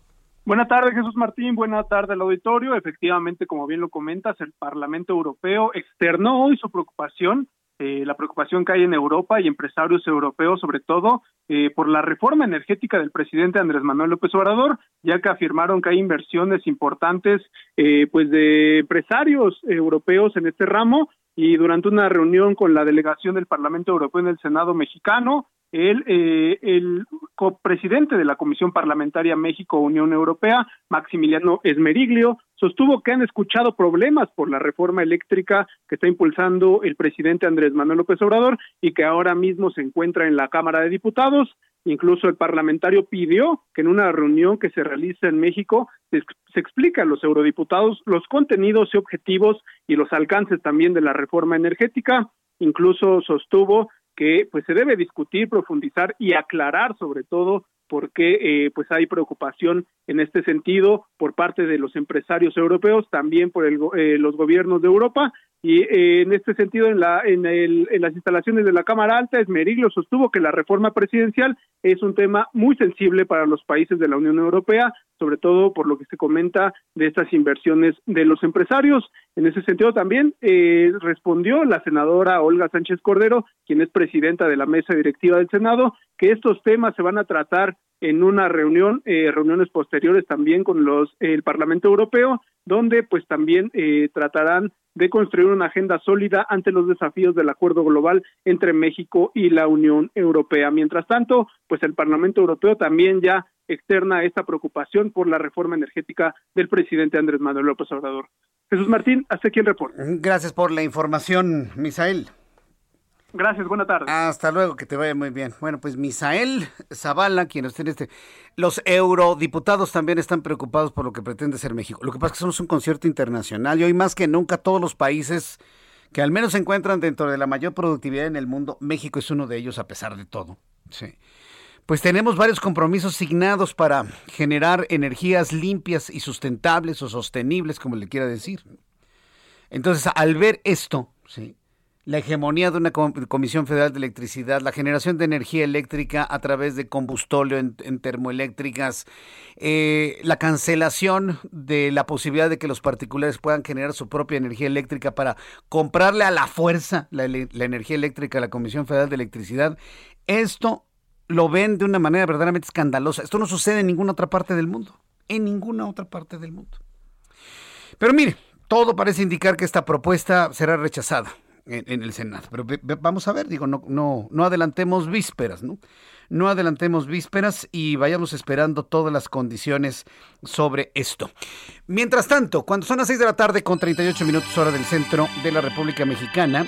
Buenas tardes, Jesús Martín. Buenas tardes al auditorio. Efectivamente, como bien lo comentas, el Parlamento Europeo externó hoy su preocupación, eh, la preocupación que hay en Europa y empresarios europeos, sobre todo, eh, por la reforma energética del presidente Andrés Manuel López Obrador, ya que afirmaron que hay inversiones importantes, eh, pues, de empresarios europeos en este ramo. Y durante una reunión con la delegación del Parlamento Europeo en el Senado mexicano, el, eh, el de la Comisión Parlamentaria México-Unión Europea, Maximiliano Esmeriglio, sostuvo que han escuchado problemas por la reforma eléctrica que está impulsando el presidente Andrés Manuel López Obrador y que ahora mismo se encuentra en la Cámara de Diputados. Incluso el parlamentario pidió que en una reunión que se realiza en México se, se explique a los eurodiputados los contenidos y objetivos y los alcances también de la reforma energética. Incluso sostuvo que pues se debe discutir, profundizar y aclarar sobre todo por qué eh, pues hay preocupación en este sentido por parte de los empresarios europeos, también por el, eh, los gobiernos de Europa y eh, en este sentido, en, la, en, el, en, las instalaciones de la Cámara Alta, Esmeriglo sostuvo que la reforma presidencial es un tema muy sensible para los países de la Unión Europea, sobre todo por lo que se comenta de estas inversiones de los empresarios. En ese sentido también eh, respondió la senadora Olga Sánchez Cordero, quien es presidenta de la mesa directiva del Senado, que estos temas se van a tratar en una reunión, eh, reuniones posteriores también con los el Parlamento Europeo, donde pues también eh, tratarán de construir una agenda sólida ante los desafíos del acuerdo global entre México y la Unión Europea. Mientras tanto, pues el Parlamento Europeo también ya externa esta preocupación por la reforma energética del presidente Andrés Manuel López Obrador. Jesús Martín, hasta aquí el reporte. Gracias por la información, Misael. Gracias, buena tarde. Hasta luego, que te vaya muy bien. Bueno, pues Misael Zavala, quien está en este... Los eurodiputados también están preocupados por lo que pretende ser México. Lo que pasa es que somos un concierto internacional y hoy más que nunca todos los países que al menos se encuentran dentro de la mayor productividad en el mundo, México es uno de ellos a pesar de todo. Sí. Pues tenemos varios compromisos signados para generar energías limpias y sustentables o sostenibles, como le quiera decir. Entonces, al ver esto, sí, la hegemonía de una Comisión Federal de Electricidad, la generación de energía eléctrica a través de combustóleo en, termoeléctricas, eh, la cancelación de la posibilidad de que los particulares puedan generar su propia energía eléctrica para comprarle a la fuerza la, la energía eléctrica a la Comisión Federal de Electricidad, esto lo ven de una manera verdaderamente escandalosa. Esto no sucede en ninguna otra parte del mundo, en ninguna otra parte del mundo. Pero mire, todo parece indicar que esta propuesta será rechazada en, el Senado. Pero vamos a ver, digo, no, no, no adelantemos vísperas, ¿no? No adelantemos vísperas y vayamos esperando todas las condiciones sobre esto. Mientras tanto, cuando son las 6 de la tarde con 38 minutos hora del centro de la República Mexicana,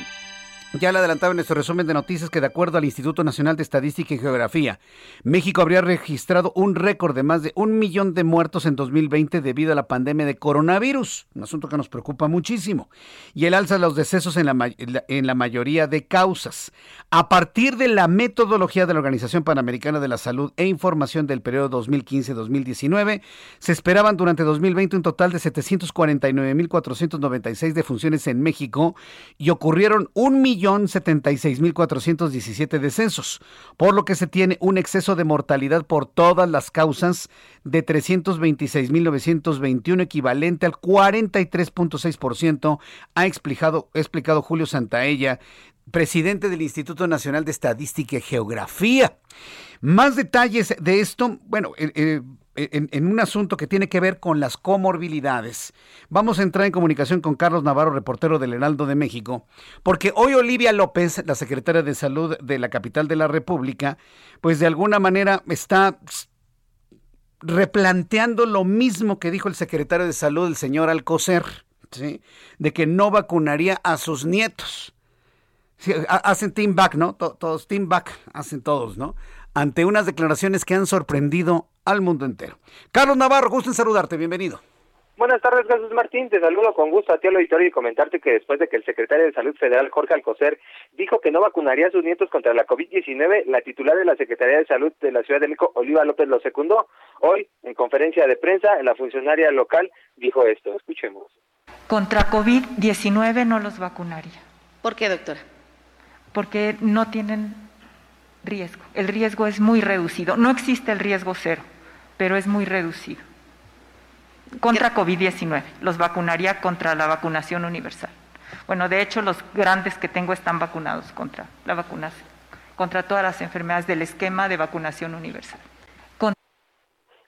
ya le adelantaba en nuestro resumen de noticias que de acuerdo al Instituto Nacional de Estadística y Geografía, México habría registrado un récord de más de un millón de muertos en 2020 debido a la pandemia de coronavirus, un asunto que nos preocupa muchísimo, y el alza de los decesos en la, en la mayoría de causas. A partir de la metodología de la Organización Panamericana de la Salud e información del periodo 2015-2019, se esperaban durante 2020 un total de 749.496 defunciones en México y ocurrieron un millón 1.076.417 descensos, por lo que se tiene un exceso de mortalidad por todas las causas de 326.921, equivalente al 43.6%, ha explicado, explicado Julio Santaella, presidente del Instituto Nacional de Estadística y Geografía. Más detalles de esto, bueno, eh, eh, en, un asunto que tiene que ver con las comorbilidades. Vamos a entrar en comunicación con Carlos Navarro, reportero del Heraldo de México, porque hoy Olivia López, la secretaria de Salud de la capital de la República, pues de alguna manera está replanteando lo mismo que dijo el secretario de Salud, el señor Alcocer, ¿sí? de que no vacunaría a sus nietos. hacen team back, ¿no? Todos, team back, hacen todos, ¿no? Ante unas declaraciones que han sorprendido al mundo entero. Carlos Navarro, gusto en saludarte, bienvenido. Buenas tardes, Jesús Martín. Te saludo con gusto a ti al auditorio y comentarte que después de que el secretario de Salud Federal, Jorge Alcocer, dijo que no vacunaría a sus nietos contra la COVID-19, la titular de la Secretaría de Salud de la Ciudad de México, Oliva López, lo secundó. Hoy, en conferencia de prensa, la funcionaria local dijo esto. Escuchemos. Contra COVID-19 no los vacunaría. ¿Por qué, doctora? Porque no tienen riesgo. El riesgo es muy reducido. No existe el riesgo cero pero es muy reducido. Contra COVID-19, los vacunaría contra la vacunación universal. Bueno, de hecho, los grandes que tengo están vacunados contra la vacunación, contra todas las enfermedades del esquema de vacunación universal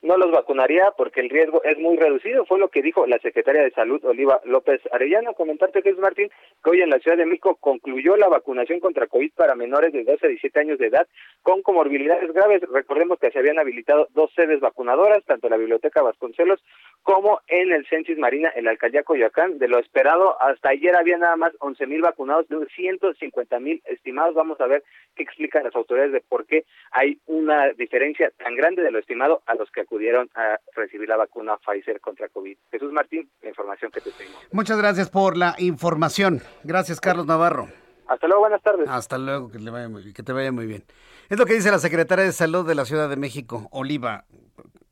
no los vacunaría porque el riesgo es muy reducido, fue lo que dijo la secretaria de Salud, Oliva López Arellano. Comentarte, Jesús Martín, que hoy en la Ciudad de México concluyó la vacunación contra COVID para menores de 12 a 17 años de edad con comorbilidades graves. Recordemos que se habían habilitado dos sedes vacunadoras, tanto la Biblioteca Vasconcelos como en el Censis Marina, en la Alcaldía Coyoacán. De lo esperado, hasta ayer había nada más 11 mil vacunados, de 150 mil estimados. Vamos a ver qué explican las autoridades de por qué hay una diferencia tan grande de lo estimado a los que acudieron a recibir la vacuna Pfizer contra COVID. Jesús Martín, la información que te tengo. Muchas gracias por la información. Gracias, Carlos Navarro. Hasta luego, buenas tardes. Hasta luego, que, le vaya muy bien, que te vaya muy bien. Es lo que dice la secretaria de Salud de la Ciudad de México, Oliva.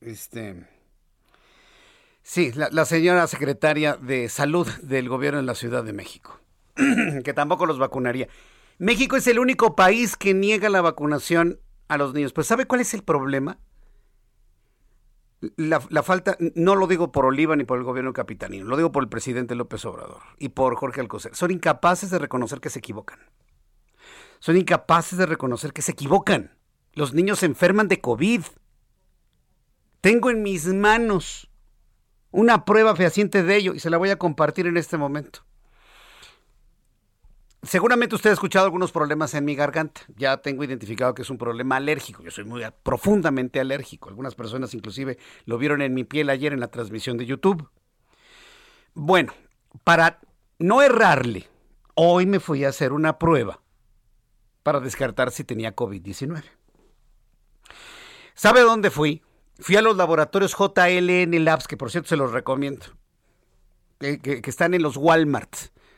Este. Sí, la, la señora secretaria de Salud del gobierno de la Ciudad de México, que tampoco los vacunaría. México es el único país que niega la vacunación a los niños. Pues ¿sabe cuál es el problema? La, falta, no lo digo por Oliva ni por el gobierno capitanino, lo digo por el presidente López Obrador y por Jorge Alcocer. Son incapaces de reconocer que se equivocan. Son incapaces de reconocer que se equivocan. Los niños se enferman de COVID. Tengo en mis manos una prueba fehaciente de ello y se la voy a compartir en este momento. Seguramente usted ha escuchado algunos problemas en mi garganta. Ya tengo identificado que es un problema alérgico. Yo soy muy profundamente alérgico. Algunas personas inclusive lo vieron en mi piel ayer en la transmisión de YouTube. Bueno, para no errarle, hoy me fui a hacer una prueba para descartar si tenía COVID-19. ¿Sabe dónde fui? Fui a los laboratorios JLN Labs, que por cierto se los recomiendo, que, están en los Walmart,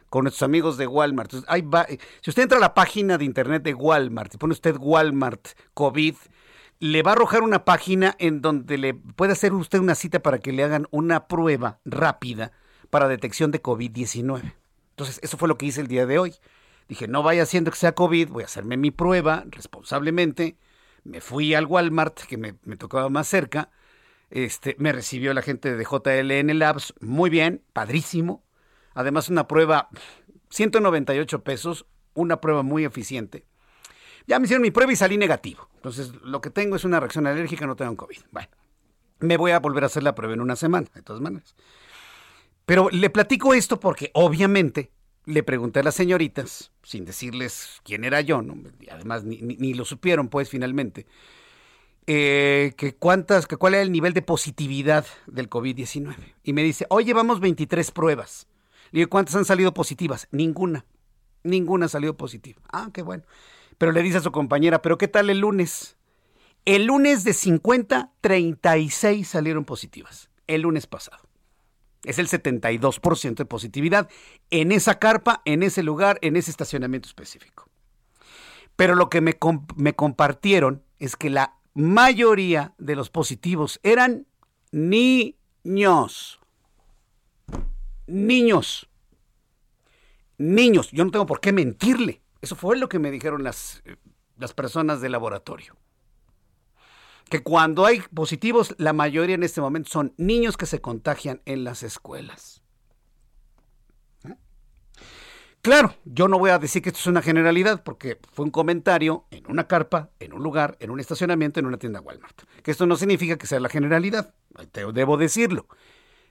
con nuestros amigos de Walmart. si usted entra a la página de internet de Walmart y pone usted Walmart COVID, le va a arrojar una página en donde le puede hacer usted una cita para que le hagan una prueba rápida para detección de COVID-19. Entonces, eso fue lo que hice el día de hoy. Dije, no vaya haciendo que sea COVID, voy a hacerme mi prueba responsablemente me fui al Walmart, que me, tocaba más cerca. Este, me recibió la gente de JLN Labs, muy bien, padrísimo. Además, una prueba, 198 pesos, una prueba muy eficiente. Ya me hicieron mi prueba y salí negativo. Entonces, lo que tengo es una reacción alérgica, no tengo COVID. Bueno, me voy a volver a hacer la prueba en una semana, de todas maneras. Pero le platico esto porque, obviamente, le pregunté a las señoritas, sin decirles quién era yo, y además ni, lo supieron pues finalmente, eh, que cuántas, que cuál era el nivel de positividad del COVID-19. Y me dice, hoy llevamos 23 pruebas. Le digo, ¿cuántas han salido positivas? Ninguna. Ninguna ha salido positiva. Ah, qué bueno. Pero le dice a su compañera, ¿pero qué tal el lunes? El lunes de 50, 36 salieron positivas. El lunes pasado. Es el 72% de positividad en esa carpa, en ese lugar, en ese estacionamiento específico. Pero lo que me, compartieron es que la mayoría de los positivos eran niños. Niños. Niños. Yo no tengo por qué mentirle. Eso fue lo que me dijeron las, eh, las personas del laboratorio que cuando hay positivos, la mayoría en este momento son niños que se contagian en las escuelas. ¿Eh? Claro, yo no voy a decir que esto es una generalidad porque fue un comentario en una carpa, en un lugar, en un estacionamiento, en una tienda Walmart. Que esto no significa que sea la generalidad, debo decirlo.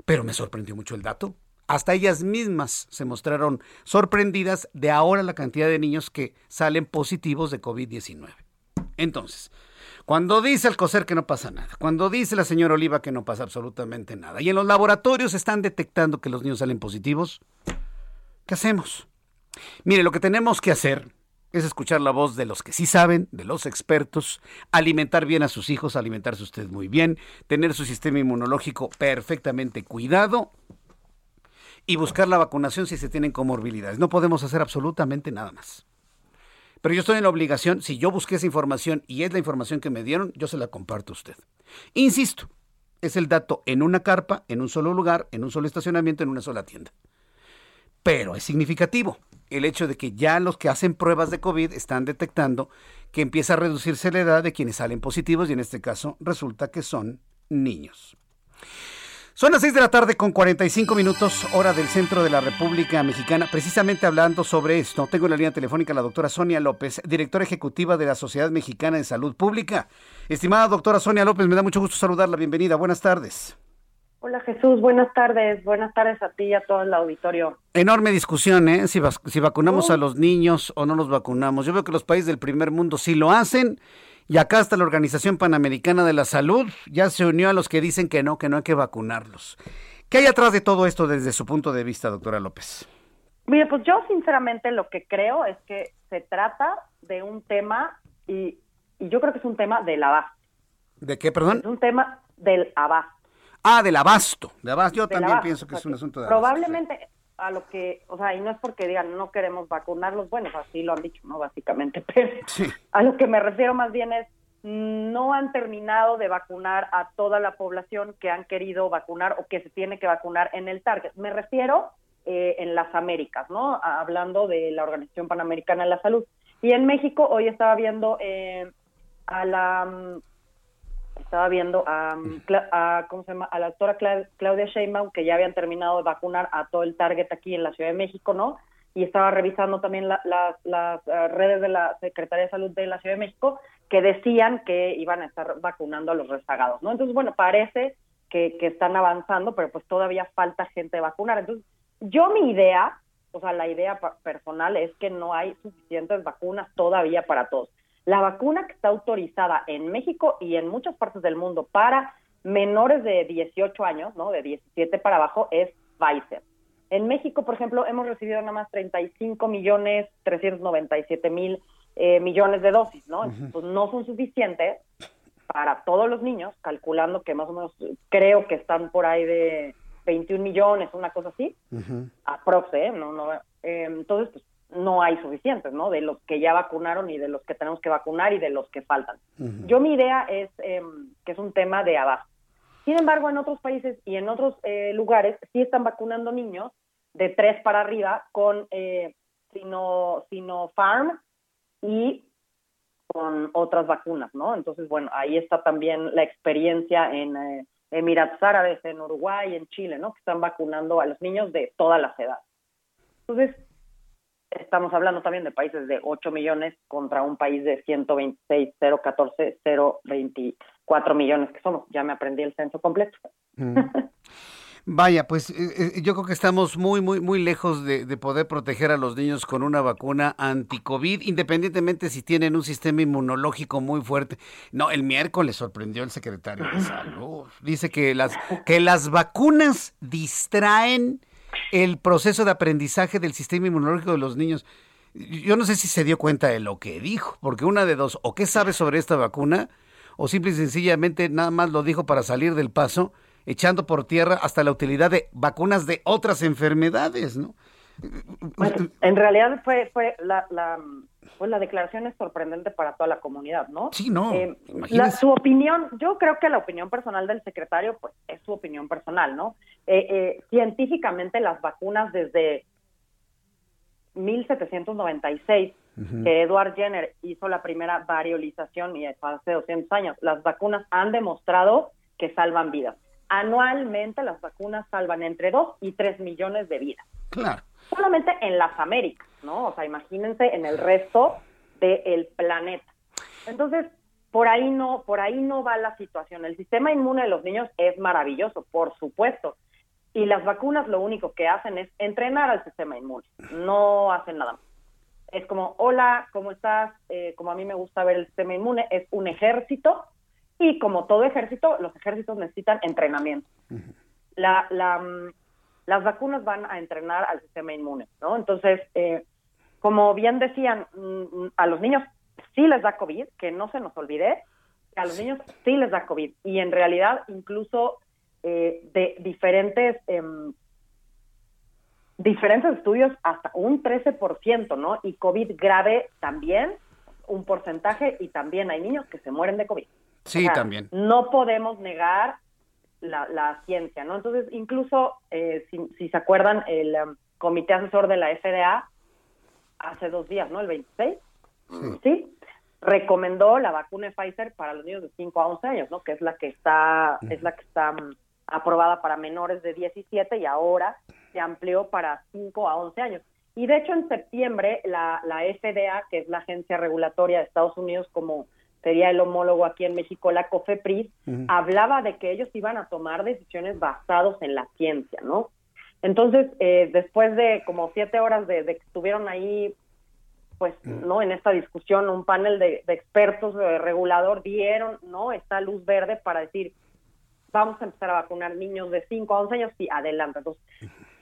Pero me sorprendió mucho el dato. Hasta ellas mismas se mostraron sorprendidas de ahora la cantidad de niños que salen positivos de COVID-19. Entonces, cuando dice el COSER que no pasa nada, cuando dice la señora Oliva que no pasa absolutamente nada, y en los laboratorios están detectando que los niños salen positivos, ¿qué hacemos? Mire, lo que tenemos que hacer es escuchar la voz de los que sí saben, de los expertos, alimentar bien a sus hijos, alimentarse usted muy bien, tener su sistema inmunológico perfectamente cuidado y buscar la vacunación si se tienen comorbilidades. No podemos hacer absolutamente nada más. Pero yo estoy en la obligación, si yo busqué esa información y es la información que me dieron, yo se la comparto a usted. Insisto, es el dato en una carpa, en un solo lugar, en un solo estacionamiento, en una sola tienda. Pero es significativo el hecho de que ya los que hacen pruebas de COVID están detectando que empieza a reducirse la edad de quienes salen positivos y en este caso resulta que son niños. Son las 6 de la tarde con 45 minutos, hora del centro de la República Mexicana. Precisamente hablando sobre esto, tengo en la línea telefónica a la doctora Sonia López, directora ejecutiva de la Sociedad Mexicana de Salud Pública. Estimada doctora Sonia López, me da mucho gusto saludarla. Bienvenida. Buenas tardes. Hola Jesús, buenas tardes. Buenas tardes a ti y a todo el auditorio. Enorme discusión, ¿eh? Si, si vacunamos a los niños o no los vacunamos. Yo veo que los países del primer mundo sí lo hacen y acá hasta la Organización Panamericana de la Salud ya se unió a los que dicen que no, que no hay que vacunarlos. ¿Qué hay atrás de todo esto desde su punto de vista, doctora López? Mire, pues yo sinceramente lo que creo es que se trata de un tema y, yo creo que es un tema del abasto. ¿De qué, perdón? Es un tema del abasto. Ah, del abasto. De abasto. Yo también pienso que es un asunto de Probablemente a lo que, o sea, y no es porque digan no queremos vacunarlos, bueno, así lo han dicho, ¿no? Básicamente, pero a lo que me refiero más bien es no han terminado de vacunar a toda la población que han querido vacunar o que se tiene que vacunar en el target. Me refiero eh, en las Américas, ¿no? Hablando de la Organización Panamericana de la Salud. Y en México hoy estaba viendo eh, a la estaba viendo a, ¿cómo se llama? a la doctora Claudia Sheinbaum, que ya habían terminado de vacunar a todo el target aquí en la Ciudad de México, ¿no? Y estaba revisando también las eh, redes de la Secretaría de Salud de la Ciudad de México, que decían que iban a estar vacunando a los rezagados, ¿no? Entonces, bueno, parece que, que están avanzando, pero pues todavía falta gente de vacunar. Entonces, yo mi idea, o sea, la idea personal es que no hay suficientes vacunas todavía para todos. La vacuna que está autorizada en México y en muchas partes del mundo para menores de 18 años, ¿no? De 17 para abajo es Pfizer. En México, por ejemplo, hemos recibido nada más 35 millones 397 mil eh, millones de dosis, ¿no? Pues no son suficientes para todos los niños, calculando que más o menos creo que están por ahí de 21 millones, una cosa así, aprox, ¿eh? No, no, eh, entonces, pues no hay suficientes, ¿no? De los que ya vacunaron y de los que tenemos que vacunar y de los que faltan. Yo mi idea es em, que es un tema de abajo. Sin embargo, en otros países y en otros eh, lugares sí están vacunando niños de tres para arriba con eh, Sino, Sinopharm y con otras vacunas, ¿no? Entonces, bueno, ahí está también la experiencia en eh, Emiratos Árabes, en Uruguay, en Chile, ¿no? Que están vacunando a los niños de todas las edades. Entonces, estamos hablando también de países de 8 millones contra un país de 126, 014, 024 millones que somos. Ya me aprendí el censo completo. Mm. Vaya, pues eh, eh, yo creo que estamos muy, muy, muy lejos de, poder proteger a los niños con una vacuna anti-COVID, independientemente si tienen un sistema inmunológico muy fuerte. No, el miércoles sorprendió el secretario de Salud. Dice que las, que las vacunas distraen el proceso de aprendizaje del sistema inmunológico de los niños. Yo no sé si se dio cuenta de lo que dijo, porque una de dos, o qué sabe sobre esta vacuna, o simple y sencillamente nada más lo dijo para salir del paso echando por tierra hasta la utilidad de vacunas de otras enfermedades, ¿no? En realidad fue, fue la, la, pues la declaración es sorprendente para toda la comunidad, ¿no? Sí, no. Eh, su opinión, yo creo que la opinión personal del secretario, pues es su opinión personal, ¿no? Eh, eh, científicamente las vacunas desde 1796, que Edward Jenner hizo la primera variolización y hace 200 años, las vacunas han demostrado que salvan vidas anualmente las vacunas salvan entre 2 y 3 millones de vidas. Claro. Solamente en las Américas, ¿no? O sea, imagínense en el resto del planeta. Entonces, por ahí no, por ahí no va la situación. El sistema inmune de los niños es maravilloso, por supuesto. Y las vacunas lo único que hacen es entrenar al sistema inmune. No hacen nada más. Es como, hola, ¿cómo estás? Eh, como a mí me gusta ver el sistema inmune, es un ejército y como todo ejército, los ejércitos necesitan entrenamiento. la, la, mm, las vacunas van a entrenar al sistema inmune, ¿no? Entonces, eh, como bien decían, mm, a los niños sí les da COVID, que no se nos olvide, a los niños sí les da COVID. Y en realidad, incluso eh, de diferentes... Em, diferentes estudios hasta un 13%, ¿no? Y COVID grave también, un porcentaje, y también hay niños que se mueren de COVID. Sí, también. No podemos negar la, ciencia, ¿no? Entonces, incluso, eh, si, se acuerdan, el um, comité asesor de la FDA hace dos días, ¿no? El 26, sí. recomendó la vacuna de Pfizer para los niños de 5 a 11 años, ¿no? Que es la que está, es la que está um, aprobada para menores de 17 y ahora se amplió para 5 a 11 años. Y de hecho, en septiembre, la, la FDA, que es la agencia regulatoria de Estados Unidos como sería el homólogo aquí en México, la COFEPRIS, hablaba de que ellos iban a tomar decisiones basados en la ciencia, ¿no? Entonces, eh, después de como siete horas de, que estuvieron ahí, pues, ¿no? En esta discusión, un panel de, expertos de regulador dieron, ¿no? Esta luz verde para decir, vamos a empezar a vacunar niños de 5 a 11 años, y adelante. Entonces,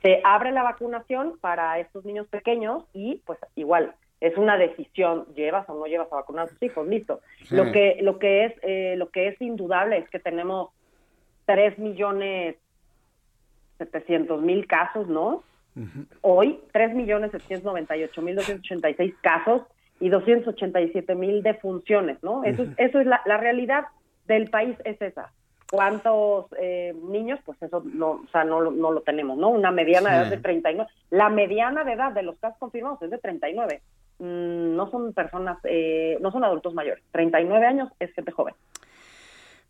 se abre la vacunación para estos niños pequeños y, pues, igual, es una decisión, llevas o no llevas a vacunar a tus hijos, listo. Lo que lo que es eh, lo que es indudable es que tenemos 3 millones 700 mil casos, ¿no? Hoy 3 millones 798 mil 286 casos y 287 mil defunciones, ¿no? Eso es, eso es la, la realidad del país es esa. ¿Cuántos eh, niños? Pues eso no, o sea, no, no lo tenemos, ¿no? Una mediana de edad de 39. La mediana de edad de los casos confirmados es de 39. Mm, no son personas, eh, no son adultos mayores. 39 años es gente joven.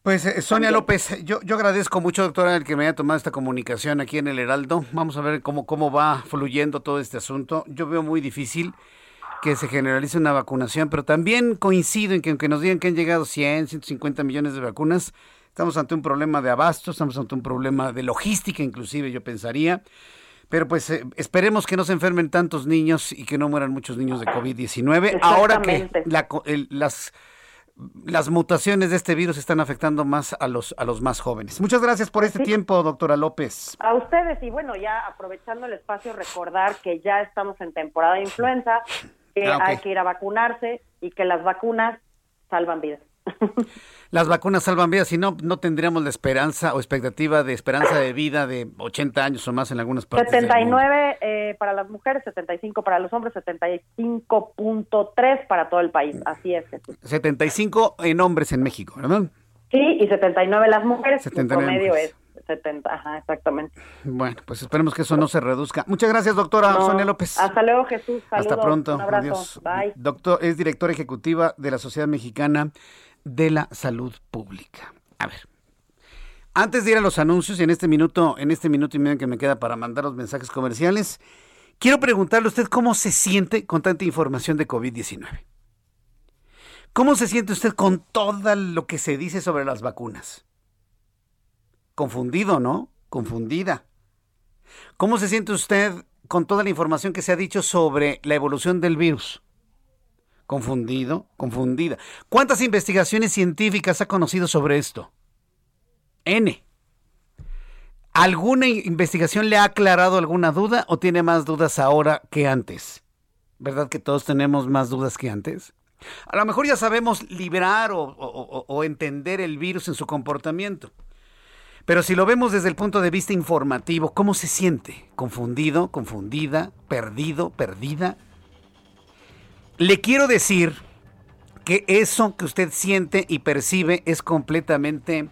Pues eh, Sonia López, yo, yo agradezco mucho, doctora, el que me haya tomado esta comunicación aquí en el Heraldo. Vamos a ver cómo, cómo va fluyendo todo este asunto. Yo veo muy difícil que se generalice una vacunación, pero también coincido en que aunque nos digan que han llegado 100, 150 millones de vacunas, estamos ante un problema de abasto, estamos ante un problema de logística inclusive, yo pensaría. Pero pues eh, esperemos que no se enfermen tantos niños y que no mueran muchos niños de COVID-19. Ahora que las, las mutaciones de este virus están afectando más a los, a los más jóvenes. Muchas gracias por este tiempo, doctora López. A ustedes y bueno, ya aprovechando el espacio, recordar que ya estamos en temporada de influenza. que ah, hay que ir a vacunarse y que las vacunas salvan vidas. Las vacunas salvan vidas, si no, no tendríamos la esperanza o expectativa de esperanza de vida de 80 años o más en algunas partes. 79 eh, para las mujeres, 75 para los hombres, 75.3 para todo el país. Así es. 75 en hombres en México, ¿verdad? Sí, y 79 las mujeres. 79 promedio es 70, ajá, exactamente. Bueno, pues esperemos que eso no se reduzca. Muchas gracias, doctora Sonia López. Hasta luego, Jesús. Hasta pronto. Un abrazo. Bye. Doctor, es directora ejecutiva de la Sociedad Mexicana de la Salud Pública. A ver. Antes de ir a los anuncios, en este minuto, en este minuto y medio que me queda para mandar los mensajes comerciales, quiero preguntarle a usted cómo se siente con tanta información de COVID-19. ¿Cómo se siente usted con todo lo que se dice sobre las vacunas? Confundido, ¿no? Confundida. ¿Cómo se siente usted con toda la información que se ha dicho sobre la evolución del virus? Confundido, confundida. ¿Cuántas investigaciones científicas ha conocido sobre esto? N. ¿Alguna investigación le ha aclarado alguna duda o tiene más dudas ahora que antes? ¿Verdad que todos tenemos más dudas que antes? A lo mejor ya sabemos liberar o, entender el virus en su comportamiento. Pero si lo vemos desde el punto de vista informativo, ¿cómo se siente? ¿Confundido, confundida, perdido, perdida? Le quiero decir que eso que usted siente y percibe es completamente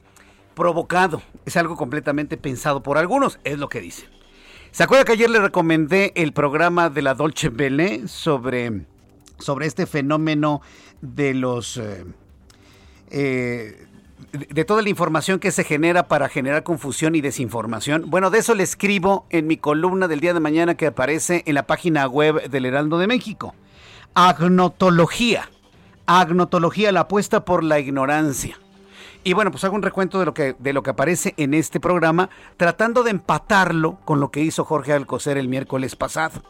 provocado, es algo completamente pensado por algunos, es lo que dice. ¿Se acuerda que ayer le recomendé el programa de la Dolce Belle sobre, sobre este fenómeno de los... Eh, eh, de toda la información que se genera para generar confusión y desinformación. Bueno, de eso le escribo en mi columna del día de mañana que aparece en la página web del Heraldo de México agnotología. Agnotología, la apuesta por la ignorancia. Y bueno, pues hago un recuento de lo que, de lo que aparece en este programa, tratando de empatarlo con lo que hizo Jorge Alcocer el miércoles pasado.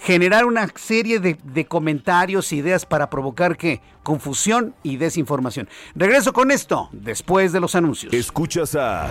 Generar una serie de, de comentarios, ideas para provocar que confusión y desinformación. Regreso con esto después de los anuncios. Escuchas a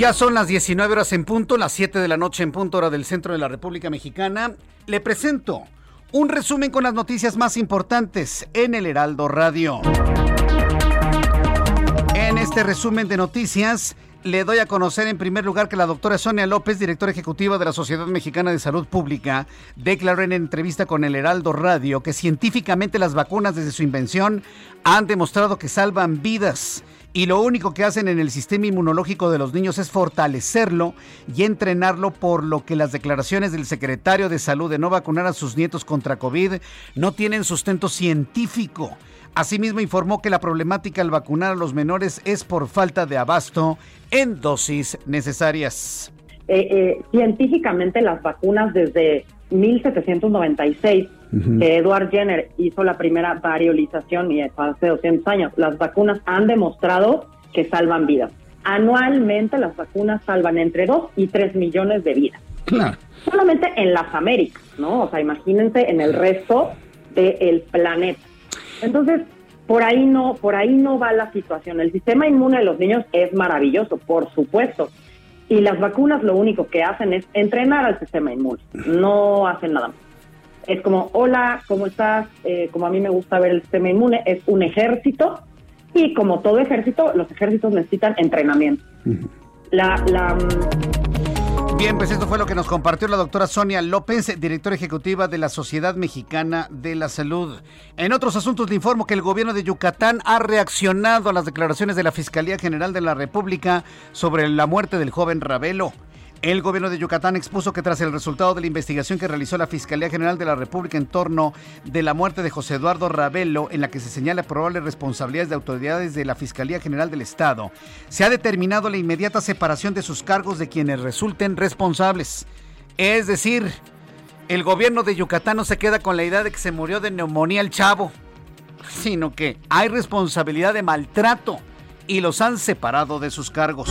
Ya son las 19 horas en punto, las 7 de la noche en punto hora del centro de la República Mexicana. Le presento un resumen con las noticias más importantes en el Heraldo Radio. En este resumen de noticias, le doy a conocer en primer lugar que la doctora Sonia López, directora ejecutiva de la Sociedad Mexicana de Salud Pública, declaró en entrevista con el Heraldo Radio que científicamente las vacunas desde su invención han demostrado que salvan vidas y lo único que hacen en el sistema inmunológico de los niños es fortalecerlo y entrenarlo, por lo que las declaraciones del secretario de salud de no vacunar a sus nietos contra COVID no tienen sustento científico. Asimismo informó que la problemática al vacunar a los menores es por falta de abasto en dosis necesarias. Eh, eh, científicamente las vacunas desde 1796 que Edward Jenner hizo la primera variolización y hace 200 años. Las vacunas han demostrado que salvan vidas. Anualmente las vacunas salvan entre 2 y 3 millones de vidas. Solamente en las Américas, ¿no? O sea, imagínense en el resto del planeta. Entonces, por ahí no, por ahí no va la situación. El sistema inmune de los niños es maravilloso, por supuesto. Y las vacunas lo único que hacen es entrenar al sistema inmune. No hacen nada más es como, hola, ¿cómo estás? Eh, como a mí me gusta ver el sistema inmune, es un ejército y como todo ejército, los ejércitos necesitan entrenamiento. La, la, Bien, pues esto fue lo que nos compartió la doctora Sonia López, directora ejecutiva de la Sociedad Mexicana de la Salud. En otros asuntos le informo que el gobierno de Yucatán ha reaccionado a las declaraciones de la Fiscalía General de la República sobre la muerte del joven Ravelo. El gobierno de Yucatán expuso que tras el resultado de la investigación que realizó la Fiscalía General de la República en torno de la muerte de José Eduardo Ravelo, en la que se señala probables responsabilidades de autoridades de la Fiscalía General del Estado, se ha determinado la inmediata separación de sus cargos de quienes resulten responsables. Es decir, el gobierno de Yucatán no se queda con la idea de que se murió de neumonía el chavo, sino que hay responsabilidad de maltrato y los han separado de sus cargos.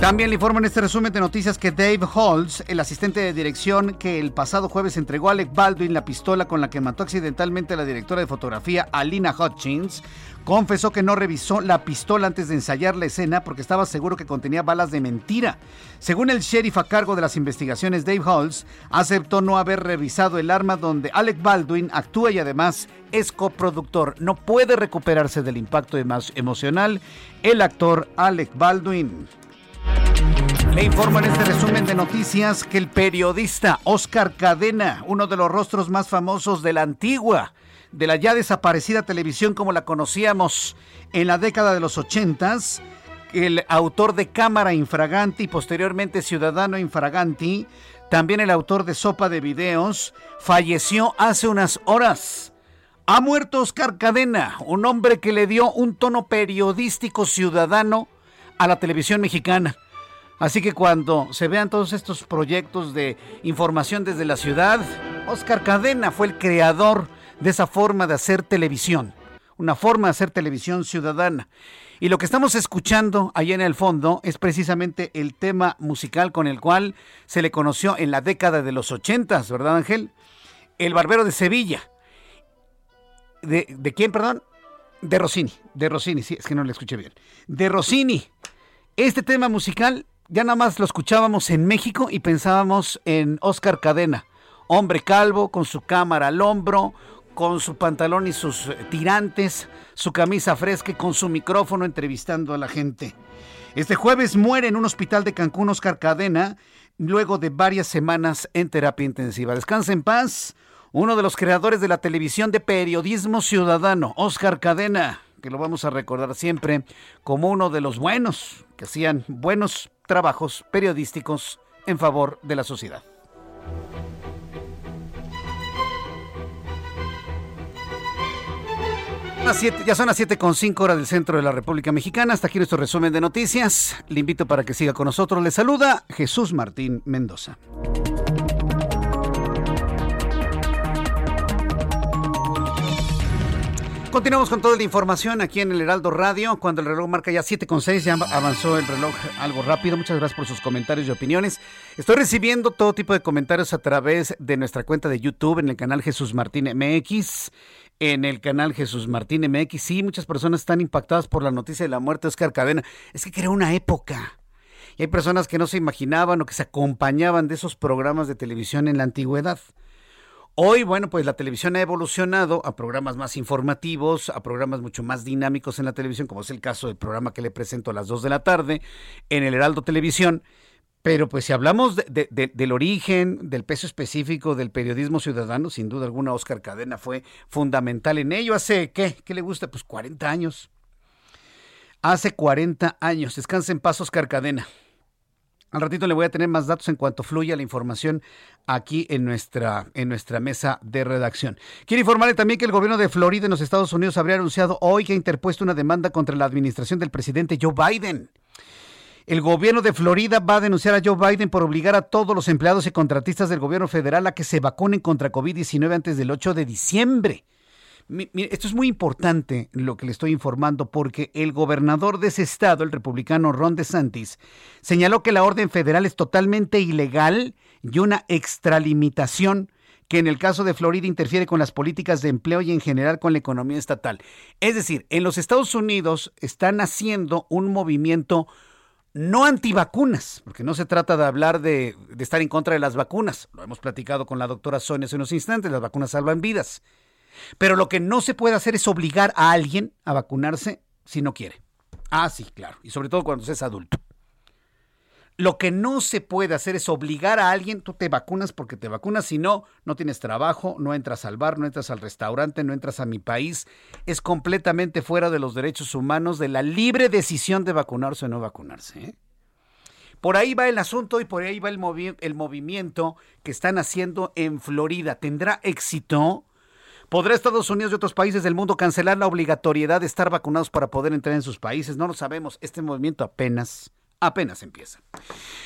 También le informo en este resumen de noticias que Dave Holtz, el asistente de dirección que el pasado jueves entregó a Alec Baldwin la pistola con la que mató accidentalmente a la directora de fotografía Alina Hutchins, confesó que no revisó la pistola antes de ensayar la escena porque estaba seguro que contenía balas de mentira. Según el sheriff a cargo de las investigaciones, Dave Holtz aceptó no haber revisado el arma donde Alec Baldwin actúa y además es coproductor. No puede recuperarse del impacto emocional el actor Alec Baldwin. Le informo en este resumen de noticias que el periodista Oscar Cadena, uno de los rostros más famosos de la antigua, de la ya desaparecida televisión como la conocíamos en la década de los ochentas, el autor de Cámara Infraganti y posteriormente Ciudadano Infraganti, también el autor de Sopa de Videos, falleció hace unas horas. Ha muerto Oscar Cadena, un hombre que le dio un tono periodístico ciudadano a la televisión mexicana. Así que cuando se vean todos estos proyectos de información desde la ciudad, Oscar Cadena fue el creador de esa forma de hacer televisión, una forma de hacer televisión ciudadana. Y lo que estamos escuchando ahí en el fondo es precisamente el tema musical con el cual se le conoció en la década de los ochentas, ¿verdad Ángel? El Barbero de Sevilla. ¿De, ¿De quién, perdón? De Rossini, de Rossini, sí, es que no le escuché bien. De Rossini. Este tema musical ya nada más lo escuchábamos en México y pensábamos en Oscar Cadena, hombre calvo con su cámara al hombro, con su pantalón y sus tirantes, su camisa fresca y con su micrófono entrevistando a la gente. Este jueves muere en un hospital de Cancún Oscar Cadena luego de varias semanas en terapia intensiva. Descansa en paz. Uno de los creadores de la televisión de periodismo ciudadano, Oscar Cadena, que lo vamos a recordar siempre como uno de los buenos, que hacían buenos trabajos periodísticos en favor de la sociedad. ya son las 7.5 horas del centro de la República Mexicana. Hasta aquí nuestro resumen de noticias. Le invito para que siga con nosotros. Le saluda Jesús Martín Mendoza. Continuamos con toda la información aquí en el Heraldo Radio. Cuando el reloj marca ya 7.6, ya avanzó el reloj algo rápido. Muchas gracias por sus comentarios y opiniones. Estoy recibiendo todo tipo de comentarios a través de nuestra cuenta de YouTube en el canal Jesús Martín MX. En el canal Jesús Martín MX. Sí, muchas personas están impactadas por la noticia de la muerte de Oscar Cadena. Es que creó una época. Y hay personas que no se imaginaban o que se acompañaban de esos programas de televisión en la antigüedad. Hoy, bueno, pues la televisión ha evolucionado a programas más informativos, a programas mucho más dinámicos en la televisión, como es el caso del programa que le presento a las 2 de la tarde en el Heraldo Televisión. Pero pues si hablamos del origen, del peso específico del periodismo ciudadano, sin duda alguna Oscar Cadena fue fundamental en ello. Hace, ¿qué? ¿Qué le gusta? Pues 40 años. Hace 40 años. Descansa en paz Oscar Cadena. Al ratito le voy a tener más datos en cuanto fluya la información aquí en nuestra, en nuestra mesa de redacción. Quiero informarle también que el gobierno de Florida en los Estados Unidos habría anunciado hoy que ha interpuesto una demanda contra la administración del presidente Joe Biden. El gobierno de Florida va a denunciar a Joe Biden por obligar a todos los empleados y contratistas del gobierno federal a que se vacunen contra COVID-19 antes del 8 de diciembre esto es muy importante lo que le estoy informando porque el gobernador de ese estado, el republicano Ron DeSantis, señaló que la orden federal es totalmente ilegal y una extralimitación que en el caso de Florida interfiere con las políticas de empleo y en general con la economía estatal. Es decir, en los Estados Unidos están haciendo un movimiento no antivacunas, porque no se trata de hablar de, de, estar en contra de las vacunas. Lo hemos platicado con la doctora Sonia hace unos instantes, las vacunas salvan vidas. Pero lo que no se puede hacer es obligar a alguien a vacunarse si no quiere. Ah, sí, claro. Y sobre todo cuando se es adulto. Lo que no se puede hacer es obligar a alguien, tú te vacunas porque te vacunas, si no, no tienes trabajo, no entras al bar, no entras al restaurante, no entras a mi país. Es completamente fuera de los derechos humanos, de la libre decisión de vacunarse o no vacunarse. ¿eh? Por ahí va el asunto y por ahí va el, el movimiento que están haciendo en Florida. ¿Tendrá éxito? ¿Podrá Estados Unidos y otros países del mundo cancelar la obligatoriedad de estar vacunados para poder entrar en sus países? No lo sabemos. Este movimiento apenas apenas empieza.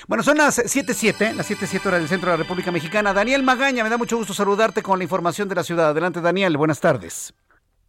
Bueno, son las 7.7, las 7.7 horas del centro de la República Mexicana. Daniel Magaña, me da mucho gusto saludarte con la información de la ciudad. Adelante, Daniel, buenas tardes.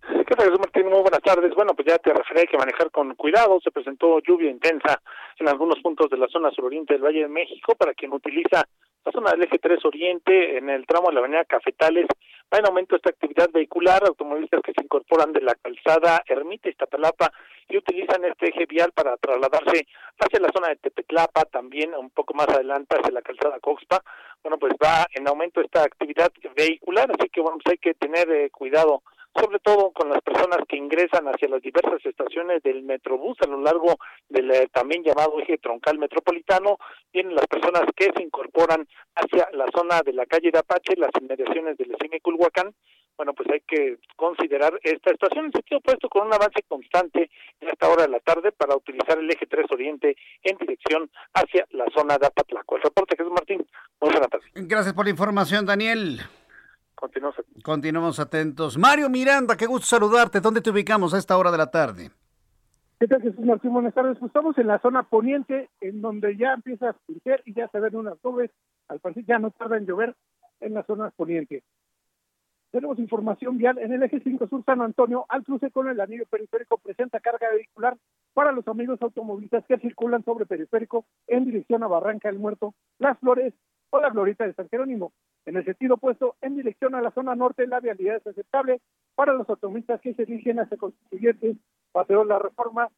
¿Qué tal, Martín? Muy buenas tardes. Bueno, pues ya te referí, que manejar con cuidado. Se presentó lluvia intensa en algunos puntos de la zona suroriente del Valle de México. Para quien utiliza la zona del eje 3 Oriente, en el tramo de la avenida Cafetales, va en aumento esta actividad vehicular. Automovilistas que se incorporan de la calzada Ermita Iztapalapa y utilizan este eje vial para trasladarse hacia la zona de Tepetlapa, también un poco más adelante hacia la calzada Coxpa. Bueno, pues va en aumento esta actividad vehicular, así que bueno, pues hay que tener eh, cuidado sobre todo con las personas que ingresan hacia las diversas estaciones del Metrobús a lo largo del eh, también llamado eje troncal metropolitano, vienen las personas que se incorporan hacia la zona de la calle de Apache, las inmediaciones del CIME Culhuacán, bueno, pues hay que considerar esta situación en sentido opuesto con un avance constante en esta hora de la tarde para utilizar el eje 3 Oriente en dirección hacia la zona de Apatlaco. El reporte Jesús Martín, muy. Gracias por la información, Daniel. Continuamos. Continuamos atentos. Mario Miranda, qué gusto saludarte. ¿Dónde te ubicamos a esta hora de la tarde? ¿Qué tal, Jesús Martín? Buenas tardes. Pues estamos en la zona poniente, en donde ya empieza a pintar y ya se ven unas nubes. Al parecer ya no tarda en llover en la zona poniente. Tenemos información vial en el eje 5 Sur San Antonio, al cruce con el anillo periférico, presenta carga vehicular para los amigos automovilistas que circulan sobre periférico en dirección a Barranca del Muerto, Las Flores o la Glorita de San Jerónimo. En el sentido opuesto, en dirección a la zona norte, la vialidad es aceptable para los automovilistas que se dirigen hacia Constituyentes, Paseo La Reforma,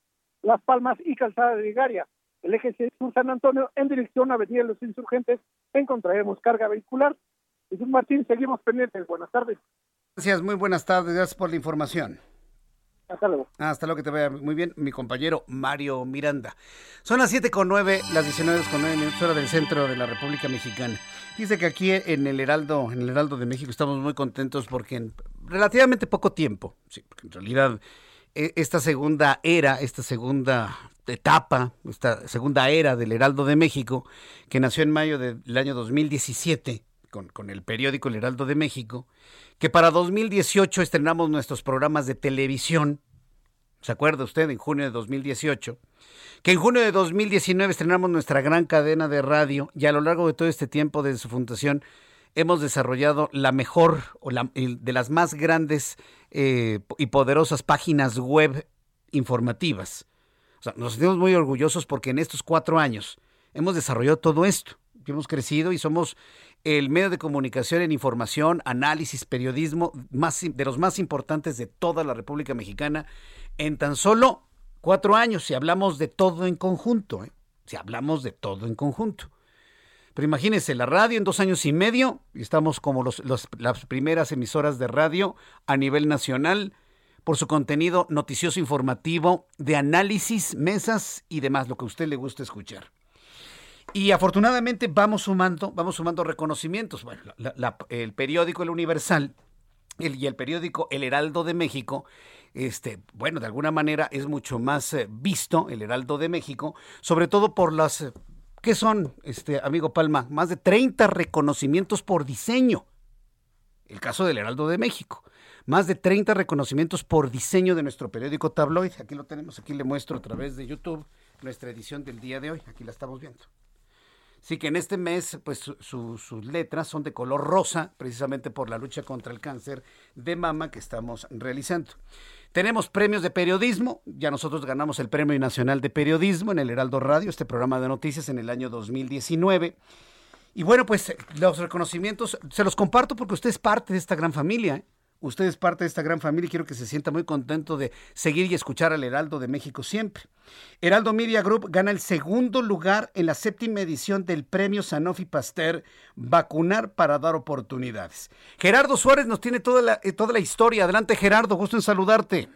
Las Palmas y Calzada de Vigaria. El eje sur San Antonio, en dirección a Avenida de los Insurgentes, encontraremos carga vehicular. Jesús Martín, seguimos pendientes. Buenas tardes. Gracias, muy buenas tardes. Gracias por la información. Hasta luego. Hasta luego, que te vaya muy bien, mi compañero Mario Miranda. Son las 7 con 9, las 19 con 9 minutos, hora del centro de la República Mexicana. Dice que aquí en el Heraldo, en el Heraldo de México, estamos muy contentos porque en relativamente poco tiempo, sí, porque en realidad e, esta segunda era, esta segunda etapa, esta segunda era del Heraldo de México, que nació en mayo del año 2017, con, con el periódico El Heraldo de México, que para 2018 estrenamos nuestros programas de televisión. ¿Se acuerda usted? En junio de 2018. Que en junio de 2019 estrenamos nuestra gran cadena de radio y a lo largo de todo este tiempo desde su fundación hemos desarrollado la mejor o la, de las más grandes eh, y poderosas páginas web informativas. O sea, nos sentimos muy orgullosos porque en estos cuatro años hemos desarrollado todo esto. Hemos crecido y somos el medio de comunicación en información, análisis, periodismo de los más importantes de toda la República Mexicana en tan solo cuatro años, si hablamos de todo en conjunto, ¿eh? si hablamos de todo en conjunto. Pero imagínense, la radio en dos años y medio, y estamos como las primeras emisoras de radio a nivel nacional por su contenido noticioso informativo de análisis, mesas y demás, lo que a usted le gusta escuchar. Y afortunadamente vamos sumando, vamos sumando reconocimientos. Bueno, el periódico El Universal y el periódico El Heraldo de México, este, bueno, de alguna manera es mucho más eh, visto el Heraldo de México, sobre todo por las, eh, ¿qué son, este, amigo Palma? Más de 30 reconocimientos por diseño. El caso del Heraldo de México. Más de 30 reconocimientos por diseño de nuestro periódico tabloid. Aquí lo tenemos, aquí le muestro a través de YouTube nuestra edición del día de hoy. Aquí la estamos viendo. Sí, que en este mes, pues sus letras son de color rosa, precisamente por la lucha contra el cáncer de mama que estamos realizando. Tenemos premios de periodismo, ya nosotros ganamos el Premio Nacional de Periodismo en el Heraldo Radio, este programa de noticias en el año 2019. Y bueno, pues los reconocimientos se los comparto porque usted es parte de esta gran familia. ¿eh? Usted es parte de esta gran familia y quiero que se sienta muy contento de seguir y escuchar al Heraldo de México siempre. Heraldo Media Group gana el segundo lugar en la séptima edición del premio Sanofi Pasteur Vacunar para dar oportunidades. Gerardo Suárez nos tiene toda la, eh, toda la historia. Adelante Gerardo, gusto en saludarte.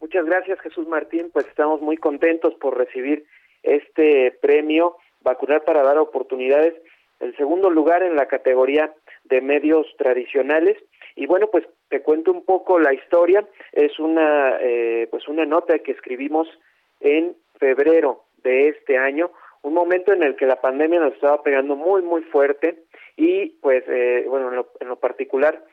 Muchas gracias Jesús Martín, pues estamos muy contentos por recibir este premio vacunar para dar oportunidades. El segundo lugar en la categoría de medios tradicionales. Y bueno, pues te cuento un poco la historia. Es una, eh, pues una nota que escribimos en febrero de este año, un momento en el que la pandemia nos estaba pegando muy, muy fuerte y pues, eh, bueno, en lo, en lo particular,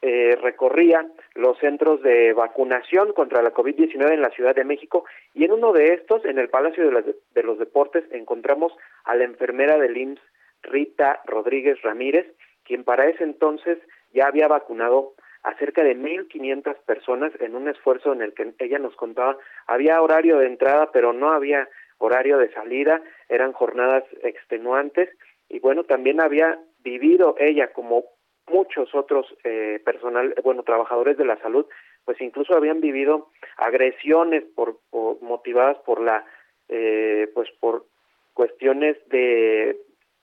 eh, recorría los centros de vacunación contra la COVID-19 en la Ciudad de México y en uno de estos, en el Palacio de, de los Deportes, encontramos a la enfermera del IMSS, Rita Rodríguez Ramírez, quien para ese entonces ya había vacunado a cerca de 1.500 personas en un esfuerzo en el que ella nos contaba, había horario de entrada, pero no había horario de salida, eran jornadas extenuantes. Y bueno, también había vivido ella como muchos otros eh, personal, bueno, trabajadores de la salud, pues incluso habían vivido agresiones por, motivadas por la, eh, pues por cuestiones de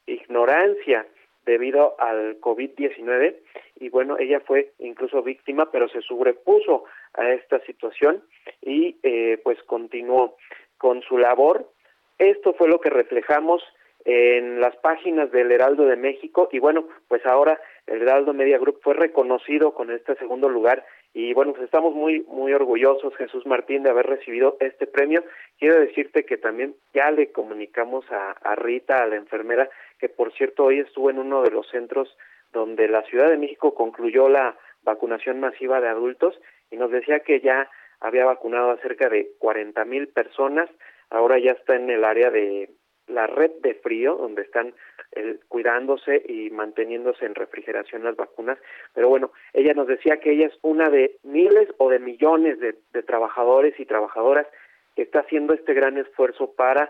ignorancia debido al COVID-19 y bueno, ella fue incluso víctima, pero se sobrepuso a esta situación y eh, pues continuó con su labor. Esto fue lo que reflejamos en las páginas del Heraldo de México y bueno, pues ahora el Heraldo Media Group fue reconocido con este segundo lugar y bueno, pues estamos muy muy orgullosos Jesús Martín de haber recibido este premio. Quiero decirte que también ya le comunicamos a, Rita, a la enfermera, que por cierto hoy estuvo en uno de los centros donde la Ciudad de México concluyó la vacunación masiva de adultos y nos decía que ya había vacunado a cerca de 40 mil personas, ahora ya está en el área de la red de frío, donde están eh, cuidándose y manteniéndose en refrigeración las vacunas. Pero bueno, ella nos decía que ella es una de miles o de millones de, de trabajadores y trabajadoras que está haciendo este gran esfuerzo para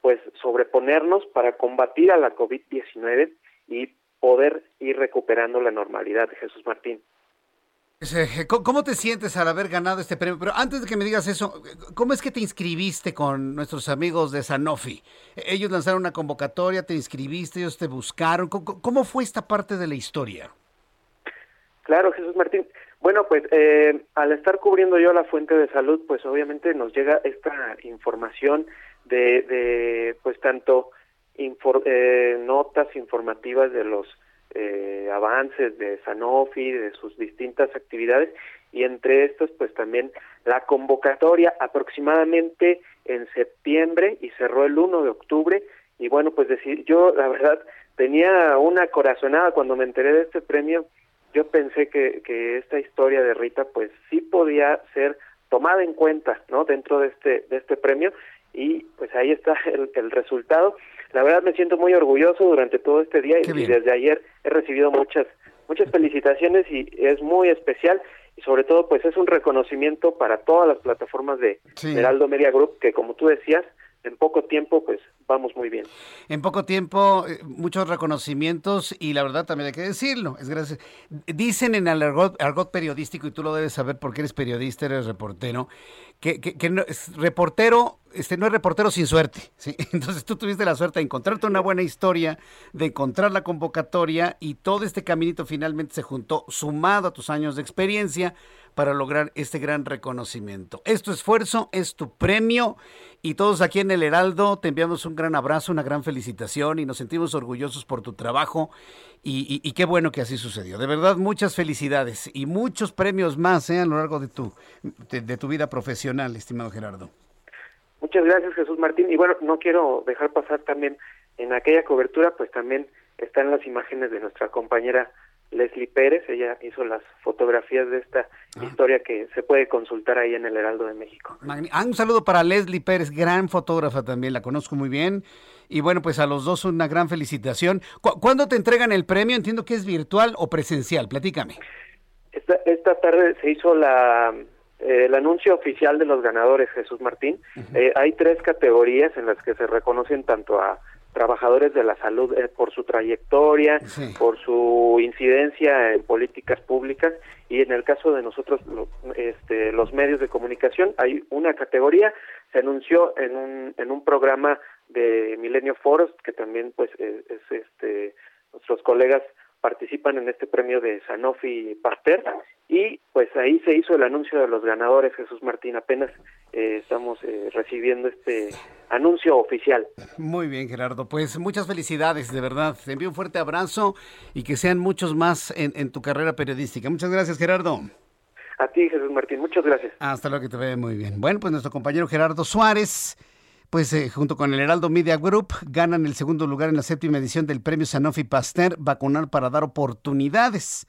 pues sobreponernos, para combatir a la COVID-19 y poder ir recuperando la normalidad, Jesús Martín. ¿Cómo te sientes al haber ganado este premio? Pero antes de que me digas eso, ¿cómo es que te inscribiste con nuestros amigos de Sanofi? Ellos lanzaron una convocatoria, te inscribiste, ellos te buscaron. ¿Cómo fue esta parte de la historia? Claro, Jesús Martín. Bueno, pues eh, al estar cubriendo yo la fuente de salud, pues obviamente nos llega esta información de, de pues tanto eh, notas informativas de los eh, avances de Sanofi, de sus distintas actividades y entre estos pues también la convocatoria aproximadamente en septiembre y cerró el 1 de octubre. Y bueno pues decir yo la verdad tenía una corazonada cuando me enteré de este premio. Yo pensé que, que esta historia de Rita pues sí podía ser tomada en cuenta no dentro de este de este premio. Y pues ahí está el, el resultado la verdad me siento muy orgulloso durante todo este día y desde ayer he recibido muchas muchas felicitaciones y es muy especial y sobre todo pues es un reconocimiento para todas las plataformas de Heraldo Media Group que como tú decías en poco tiempo, pues vamos muy bien. En poco tiempo, eh, muchos reconocimientos y la verdad también hay que decirlo. Es gracias. Dicen en el argot, argot periodístico, y tú lo debes saber porque eres periodista, eres reportero, que, que, no, es reportero este no es reportero sin suerte, ¿sí? Entonces tú tuviste la suerte de encontrarte una buena historia, de encontrar la convocatoria y todo este caminito finalmente se juntó sumado a tus años de experiencia para lograr este gran reconocimiento. Es tu esfuerzo, es tu premio y todos aquí en el Heraldo te enviamos un gran abrazo, una gran felicitación y nos sentimos orgullosos por tu trabajo y, qué bueno que así sucedió. De verdad, muchas felicidades y muchos premios más ¿eh? a lo largo de tu, de tu vida profesional, estimado Gerardo. Muchas gracias, Jesús Martín. Y bueno, no quiero dejar pasar también en aquella cobertura, pues también están las imágenes de nuestra compañera Leslie Pérez. Ella hizo las fotografías de esta ah. historia que se puede consultar ahí en el Heraldo de México. Ah, un saludo para Leslie Pérez, gran fotógrafa también, la conozco muy bien. Y bueno, pues a los dos una gran felicitación. ¿Cuándo te entregan el premio? Entiendo que es virtual o presencial. Platícame. Esta, esta tarde se hizo la eh, el anuncio oficial de los ganadores, Jesús Martín. Eh, hay tres categorías en las que se reconocen tanto a trabajadores de la salud eh, por su trayectoria, por su incidencia en políticas públicas y en el caso de nosotros este, los medios de comunicación hay una categoría se anunció en un en un programa de Milenio Foros que también pues es, este nuestros colegas participan en este premio de Sanofi Pasteur. Y pues ahí se hizo el anuncio de los ganadores Jesús Martín. Apenas eh, estamos eh, recibiendo este anuncio oficial. Muy bien Gerardo. Pues muchas felicidades de verdad. Te envío un fuerte abrazo y que sean muchos más en, en tu carrera periodística. Muchas gracias Gerardo. A ti Jesús Martín. Muchas gracias. Hasta luego que te vea muy bien. Bueno pues nuestro compañero Gerardo Suárez pues eh, junto con el Heraldo Media Group ganan el segundo lugar en la séptima edición del premio Sanofi Pasteur Vacunar para dar oportunidades.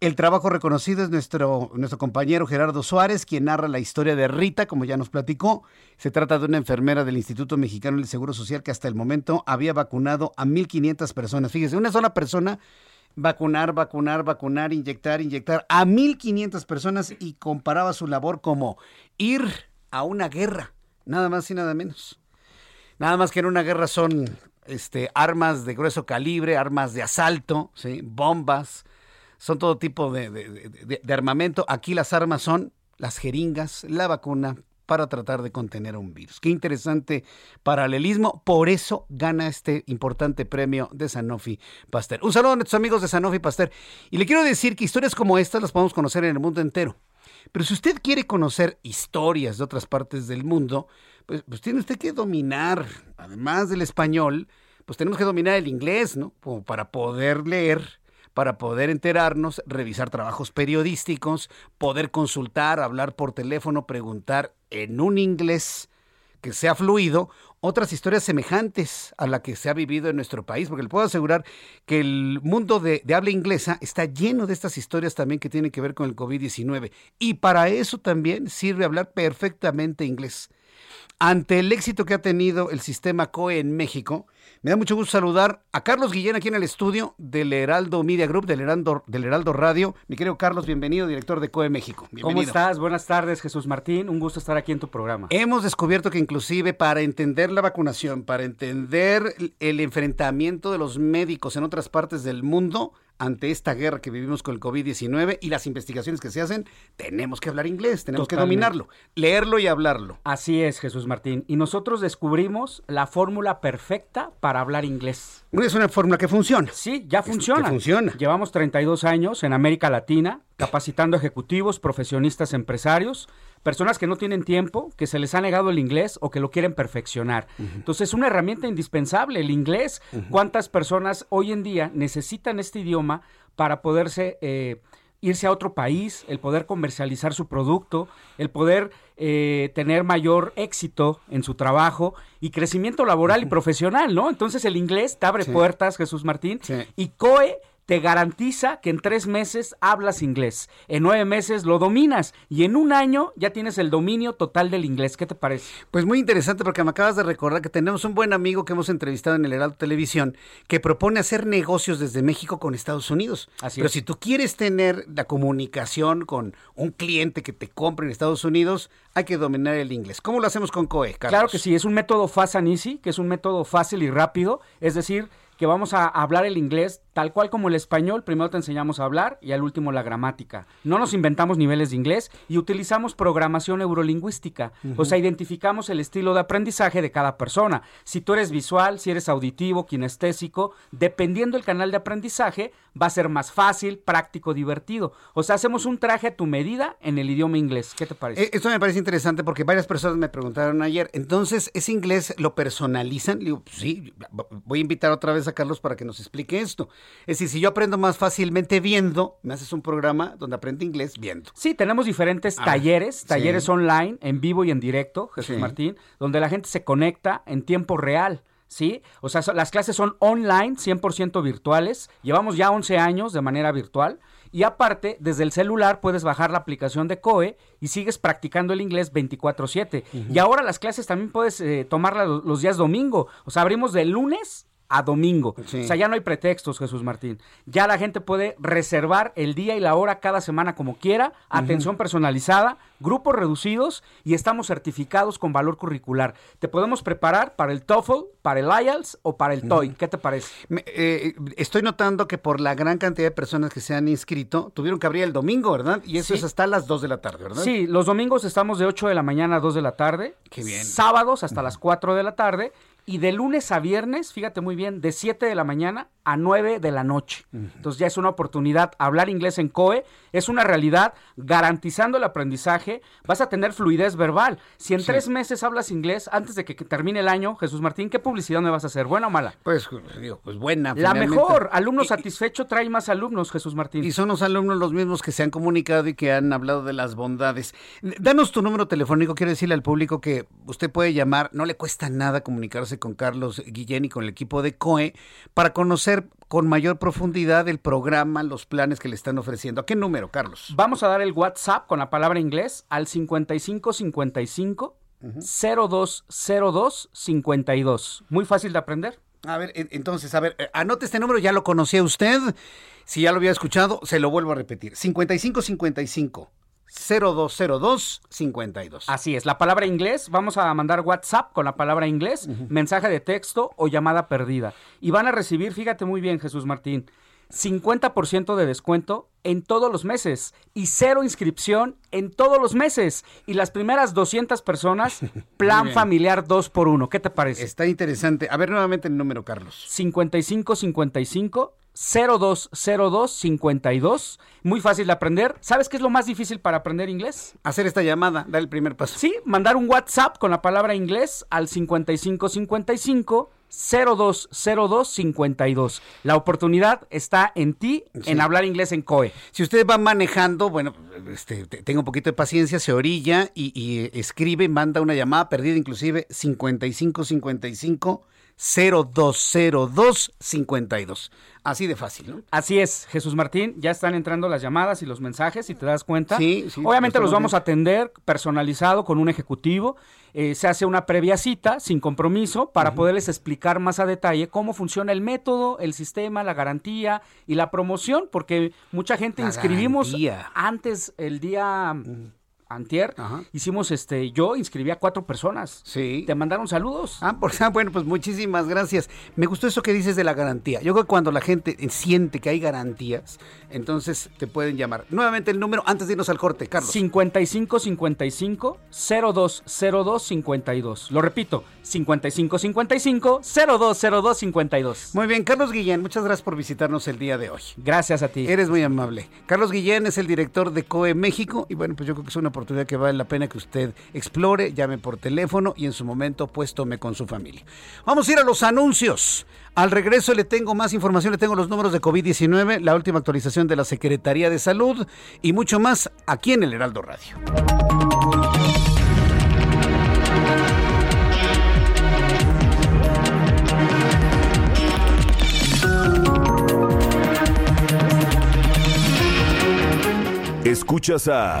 El trabajo reconocido es nuestro, nuestro compañero Gerardo Suárez, quien narra la historia de Rita, como ya nos platicó. Se trata de una enfermera del Instituto Mexicano del Seguro Social que hasta el momento había vacunado a 1.500 personas. Fíjese, una sola persona vacunar, vacunar, vacunar, inyectar, inyectar a 1.500 personas y comparaba su labor como ir a una guerra nada más y nada menos. Nada más que en una guerra son este, armas de grueso calibre, armas de asalto, bombas, son todo tipo de, de, armamento. Aquí las armas son las jeringas, la vacuna para tratar de contener un virus. Qué interesante paralelismo. Por eso gana este importante premio de Sanofi Pasteur. Un saludo a nuestros amigos de Sanofi Pasteur. Y le quiero decir que historias como estas las podemos conocer en el mundo entero. Pero si usted quiere conocer historias de otras partes del mundo, pues, pues, tiene usted que dominar, además del español, pues tenemos que dominar el inglés, ¿no? Como para poder leer, para poder enterarnos, revisar trabajos periodísticos, poder consultar, hablar por teléfono, preguntar en un inglés que sea fluido otras historias semejantes a la que se ha vivido en nuestro país, porque le puedo asegurar que el mundo de, habla inglesa está lleno de estas historias también que tienen que ver con el COVID-19. Y para eso también sirve hablar perfectamente inglés. Ante el éxito que ha tenido el sistema COE en México, me da mucho gusto saludar a Carlos Guillén aquí en el estudio del Heraldo Media Group, del Heraldo, del Heraldo Radio. Mi querido Carlos, bienvenido, director de COE México. ¿Cómo estás? Buenas tardes, Jesús Martín. Un gusto estar aquí en tu programa. Hemos descubierto que inclusive para entender la vacunación, para entender el enfrentamiento de los médicos en otras partes del mundo, ante esta guerra que vivimos con el COVID-19 y las investigaciones que se hacen, tenemos que hablar inglés, tenemos que dominarlo, leerlo y hablarlo. Así es, Jesús Martín. Y nosotros descubrimos la fórmula perfecta para hablar inglés. Es una fórmula que funciona. Sí, ya funciona. funciona. Llevamos 32 años en América Latina capacitando ejecutivos, profesionistas, empresarios, personas que no tienen tiempo, que se les ha negado el inglés o que lo quieren perfeccionar. Entonces es una herramienta indispensable el inglés. ¿Cuántas personas hoy en día necesitan este idioma para poderse... Eh, irse a otro país, el poder comercializar su producto, el poder eh, tener mayor éxito en su trabajo y crecimiento laboral y profesional, ¿no? Entonces el inglés te abre puertas, Jesús Martín, y COE te garantiza que en tres meses hablas inglés, en nueve meses lo dominas y en un año ya tienes el dominio total del inglés. ¿Qué te parece? Pues muy interesante porque me acabas de recordar que tenemos un buen amigo que hemos entrevistado en el Heraldo Televisión que propone hacer negocios desde México con Estados Unidos. Así Pero si tú quieres tener la comunicación con un cliente que te compre en Estados Unidos, hay que dominar el inglés. ¿Cómo lo hacemos con COE, Carlos? Claro que sí, es un método fast and easy, que es un método fácil y rápido, es decir, que vamos a hablar el inglés tal cual como el español, primero te enseñamos a hablar y al último la gramática. No nos inventamos niveles de inglés y utilizamos programación neurolingüística, o sea, identificamos el estilo de aprendizaje de cada persona. Si tú eres visual, si eres auditivo, kinestésico, dependiendo del canal de aprendizaje, va a ser más fácil, práctico, divertido. O sea, hacemos un traje a tu medida en el idioma inglés. ¿Qué te parece? Eh, esto me parece interesante porque varias personas me preguntaron ayer, entonces, ¿ese inglés lo personalizan? Le digo, pues sí, voy a invitar otra vez a Carlos para que nos explique esto. Es decir, si yo aprendo más fácilmente viendo, me haces un programa donde aprende inglés viendo. Sí, tenemos diferentes talleres, talleres online, en vivo y en directo, Jesús Martín, donde la gente se conecta en tiempo real. ¿Sí? O sea, las clases son online, 100% virtuales. Llevamos ya 11 años de manera virtual. Y aparte, desde el celular puedes bajar la aplicación de COE y sigues practicando el inglés 24/7. Y ahora las clases también puedes eh, tomarlas los días domingo. O sea, abrimos de lunes a domingo. O sea, ya no hay pretextos, Jesús Martín. Ya la gente puede reservar el día y la hora cada semana como quiera, atención personalizada, grupos reducidos y estamos certificados con valor curricular. Te podemos preparar para el TOEFL, para el IELTS o para el TOEIC. ¿Qué te parece? Eh, estoy notando que por la gran cantidad de personas que se han inscrito, tuvieron que abrir el domingo, ¿verdad? Y eso es hasta las 2 de la tarde, ¿verdad? Sí, los domingos estamos de 8 de la mañana a 2 de la tarde. Qué bien. Sábados hasta las 4 de la tarde y de lunes a viernes, fíjate muy bien, de 7 de la mañana a 9 de la noche. Entonces ya es una oportunidad. Hablar inglés en COE es una realidad garantizando el aprendizaje. Vas a tener fluidez verbal. Si en tres meses hablas inglés, antes de que, termine el año, Jesús Martín, ¿qué publicidad me vas a hacer? ¿Buena o mala? Pues, digo, pues buena. La mejor. Alumno satisfecho trae más alumnos, Jesús Martín. Y son los alumnos los mismos que se han comunicado y que han hablado de las bondades. Danos tu número telefónico. Quiero decirle al público que usted puede llamar. No le cuesta nada comunicarse con Carlos Guillén y con el equipo de COE para conocer con mayor profundidad el programa, los planes que le están ofreciendo. ¿A qué número, Carlos? Vamos a dar el WhatsApp con la palabra inglés al 5555 0202 52. Muy fácil de aprender. A ver, entonces, a ver, eh, anote este número, ya lo conocía usted. Si ya lo había escuchado, se lo vuelvo a repetir. 5555 020252. Así es, la palabra inglés, vamos a mandar WhatsApp con la palabra inglés, mensaje de texto o llamada perdida. Y van a recibir, fíjate muy bien Jesús Martín, 50% de descuento en todos los meses y cero inscripción en todos los meses. Y las primeras 200 personas, plan familiar 2 por 1 ¿Qué te parece? Está interesante. A ver nuevamente el número, Carlos. 5555 020252. Muy fácil de aprender. ¿Sabes qué es lo más difícil para aprender inglés? Hacer esta llamada, dar el primer paso. Sí, mandar un WhatsApp con la palabra inglés al 5555 020252. La oportunidad está en ti en hablar inglés en COE. Si usted va manejando, bueno, este, tenga un poquito de paciencia, se orilla y, y escribe, manda una llamada perdida, inclusive 5555 020252. Así de fácil, ¿no? Así es, Jesús Martín. Ya están entrando las llamadas y los mensajes, si te das cuenta. Sí, sí. Obviamente los vamos a atender personalizado con un ejecutivo. Eh, se hace una previa cita sin compromiso para poderles explicar más a detalle cómo funciona el método, el sistema, la garantía y la promoción, porque mucha gente inscribimos antes el día antier, hicimos este, yo inscribí a cuatro personas. Sí. Te mandaron saludos. Ah, por, ah, bueno, pues muchísimas gracias. Me gustó eso que dices de la garantía. Yo creo que cuando la gente siente que hay garantías, entonces te pueden llamar. Nuevamente el número antes de irnos al corte, Carlos. 5555 0202 52. Lo repito, 5555 0202 52. Muy bien, Carlos Guillén, muchas gracias por visitarnos el día de hoy. Gracias a ti. Eres muy amable. Carlos Guillén es el director de COE México y bueno, pues yo creo que es una oportunidad oportunidad que vale la pena que usted explore, llame por teléfono y en su momento pues tome con su familia. Vamos a ir a los anuncios. Al regreso le tengo más información, le tengo los números de COVID-19, la última actualización de la Secretaría de Salud y mucho más aquí en el Heraldo Radio. Escuchas a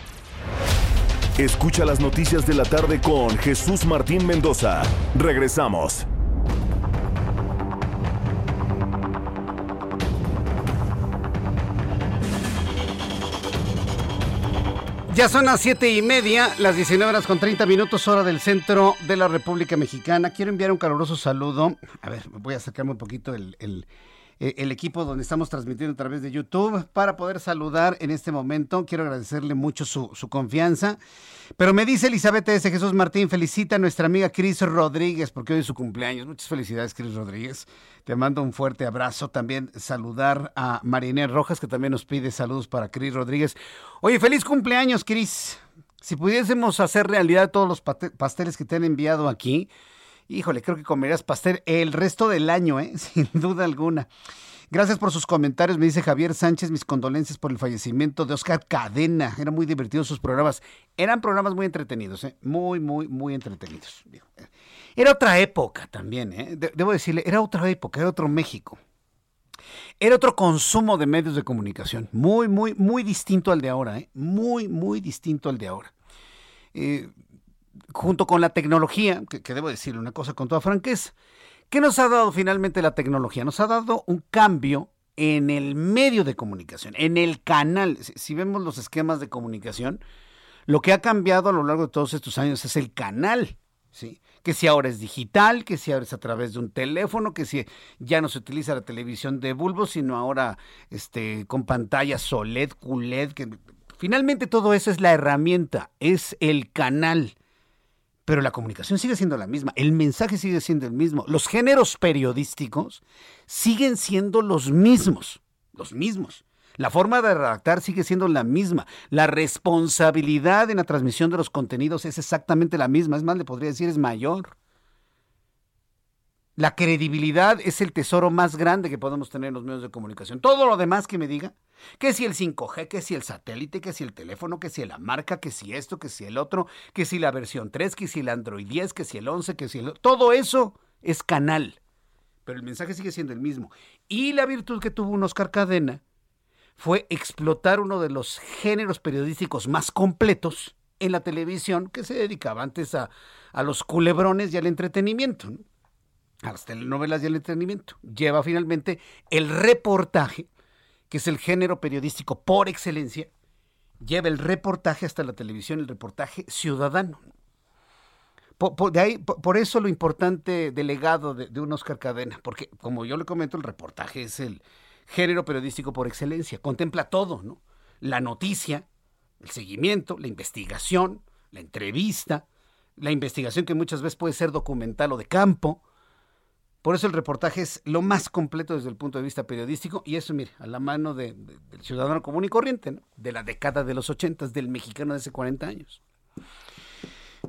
Escucha las noticias de la tarde con Jesús Martín Mendoza. Regresamos. Ya son las siete y media, las 19 horas con 30 minutos, hora del centro de la República Mexicana. Quiero enviar un caluroso saludo. A ver, voy a sacarme un poquito el, el eh, el equipo donde estamos transmitiendo a través de YouTube para poder saludar en este momento. Quiero agradecerle mucho su, confianza. Pero me dice Elizabeth S. Jesús Martín, felicita a nuestra amiga Cris Rodríguez porque hoy es su cumpleaños. Muchas felicidades, Cris Rodríguez. Te mando un fuerte abrazo. También saludar a Marinés Rojas, que también nos pide saludos para Cris Rodríguez. Oye, feliz cumpleaños, Cris. Si pudiésemos hacer realidad todos los pasteles que te han enviado aquí, híjole, creo que comerías pastel el resto del año, ¿eh? sin duda alguna. Gracias por sus comentarios, me dice Javier Sánchez, mis condolencias por el fallecimiento de Oscar Cadena. Eran muy divertidos sus programas. Eran programas muy entretenidos, ¿eh? muy, muy, muy entretenidos. Era otra época también, ¿eh? debo decirle, era otra época, era otro México. Era otro consumo de medios de comunicación, muy, muy, muy distinto al de ahora, ¿eh? muy, muy distinto al de ahora. Eh, junto con la tecnología, que, debo decir una cosa con toda franqueza, ¿Qué nos ha dado finalmente la tecnología? Nos ha dado un cambio en el medio de comunicación, en el canal. Si vemos los esquemas de comunicación, lo que ha cambiado a lo largo de todos estos años es el canal, ¿sí? Que si ahora es digital, que si ahora es a través de un teléfono, que si ya no se utiliza la televisión de bulbo, sino ahora este, con pantallas OLED, QLED, que finalmente todo eso es la herramienta, es el canal. Pero la comunicación sigue siendo la misma, el mensaje sigue siendo el mismo, los géneros periodísticos siguen siendo los mismos, los mismos. La forma de redactar sigue siendo la misma. La responsabilidad en la transmisión de los contenidos es exactamente la misma. Es más, le podría decir, es mayor. La credibilidad es el tesoro más grande que podemos tener en los medios de comunicación. Todo lo demás que me diga, que si el 5G, que si el satélite, que si el teléfono, que si la marca, que si esto, que si el otro, que si la versión 3, que si el Android 10, que si el 11, que si el... Todo eso es canal. Pero el mensaje sigue siendo el mismo. Y la virtud que tuvo un Oscar Cadena fue explotar uno de los géneros periodísticos más completos en la televisión que se dedicaba antes a, los culebrones y al entretenimiento, a las telenovelas y al entretenimiento. Lleva finalmente el reportaje, que es el género periodístico por excelencia, lleva el reportaje hasta la televisión, el reportaje ciudadano. Por, de ahí, por, eso lo importante del legado de, de un Oscar Cadena, porque como yo le comento, el reportaje es el, género periodístico por excelencia. Contempla todo, ¿no? La noticia, el seguimiento, la investigación, la entrevista, la investigación que muchas veces puede ser documental o de campo. Por eso el reportaje es lo más completo desde el punto de vista periodístico y eso, mire, a la mano del ciudadano común y corriente, ¿no? de la década de los ochentas, del mexicano de hace 40 años.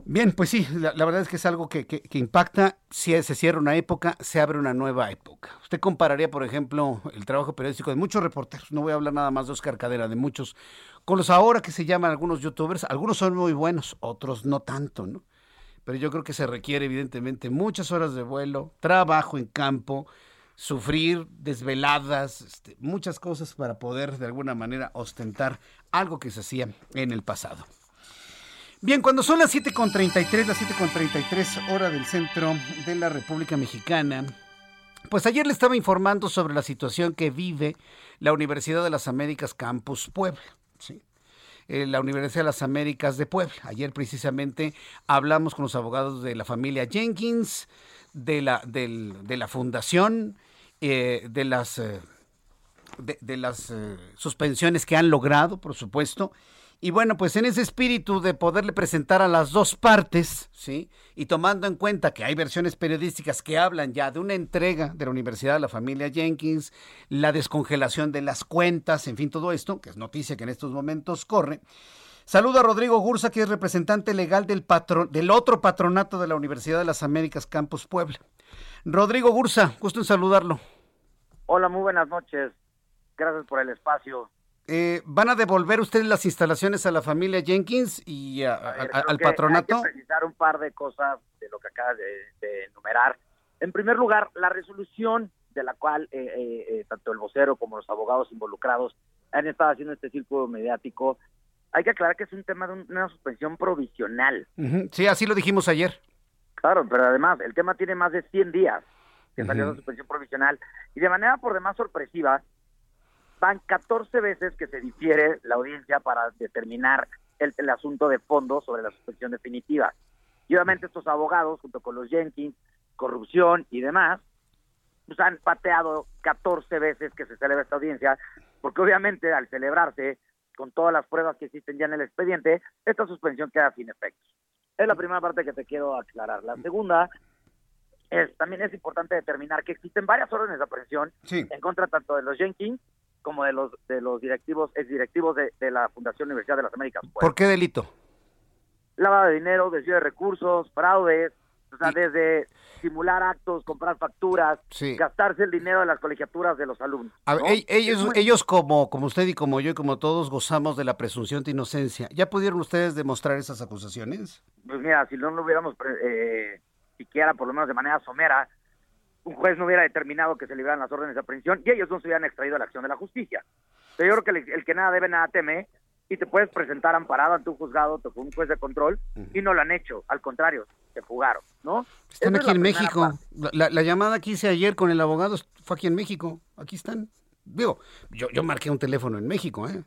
Bien, pues sí, la, verdad es que es algo que, impacta. Si se cierra una época, se abre una nueva época. Usted compararía, por ejemplo, el trabajo periodístico de muchos reporteros, no voy a hablar nada más de Oscar Cadera, de muchos, con los ahora que se llaman algunos youtubers. Algunos son muy buenos, otros no tanto, ¿no? Pero yo creo que se requiere, evidentemente, muchas horas de vuelo, trabajo en campo, sufrir desveladas, este, muchas cosas para poder, de alguna manera, ostentar algo que se hacía en el pasado. Bien, cuando son las 7.33, las 7.33 hora del centro de la República Mexicana, pues ayer le estaba informando sobre la situación que vive la Universidad de las Américas Campus Puebla. ¿sí? Eh, la Universidad de las Américas de Puebla. Ayer precisamente hablamos con los abogados de la familia Jenkins, de la, de la fundación, eh, de las, eh, de, las suspensiones que han logrado, por supuesto, y bueno, pues en ese espíritu de poderle presentar a las dos partes, ¿sí? Y tomando en cuenta que hay versiones periodísticas que hablan ya de una entrega de la Universidad de la familia Jenkins, la descongelación de las cuentas, en fin, todo esto, que es noticia que en estos momentos corre. Saludo a Rodrigo Gursa, que es representante legal del, del otro patronato de la Universidad de las Américas Campus Puebla. Rodrigo Gursa, gusto en saludarlo. Hola, muy buenas noches. Gracias por el espacio. Eh, ¿Van a devolver ustedes las instalaciones a la familia Jenkins y al patronato? Hay que precisar un par de cosas de lo que acabas de, enumerar. En primer lugar, la resolución de la cual eh, eh, tanto el vocero como los abogados involucrados han estado haciendo este círculo mediático, hay que aclarar que es un tema de una suspensión provisional. Sí, así lo dijimos ayer. Claro, pero además el tema tiene más de 100 días que salió la suspensión provisional y de manera por demás sorpresiva, van 14 veces que se difiere la audiencia para determinar el, asunto de fondo sobre la suspensión definitiva. Y obviamente estos abogados, junto con los Jenkins, corrupción y demás, pues han pateado 14 veces que se celebra esta audiencia, porque obviamente al celebrarse, con todas las pruebas que existen ya en el expediente, esta suspensión queda sin efectos. Es la primera parte que te quiero aclarar. La segunda es, también es importante determinar que existen varias órdenes de aprehensión en contra tanto de los Jenkins como de los de los directivos, exdirectivos de, de la Fundación Universidad de las Américas. ¿Por qué delito? Lavado de dinero, desvío de recursos, fraudes, o sea, desde simular actos, comprar facturas, gastarse el dinero de las colegiaturas de los alumnos. ellos, ellos como, como usted y como yo y como todos gozamos de la presunción de inocencia. ¿Ya pudieron ustedes demostrar esas acusaciones? Pues mira, si no lo hubiéramos eh, siquiera por lo menos de manera somera, un juez no hubiera determinado que se liberaran las órdenes de aprehensión y ellos no se hubieran extraído a la acción de la justicia. Pero yo creo que el, que nada debe, nada teme, y te puedes presentar amparado ante un juzgado, te un juez de control, y no lo han hecho, al contrario, se fugaron, ¿no? Están aquí en México. La, llamada que hice ayer con el abogado fue aquí en México. Aquí están. Digo, yo, yo marqué un teléfono en México, ¿eh?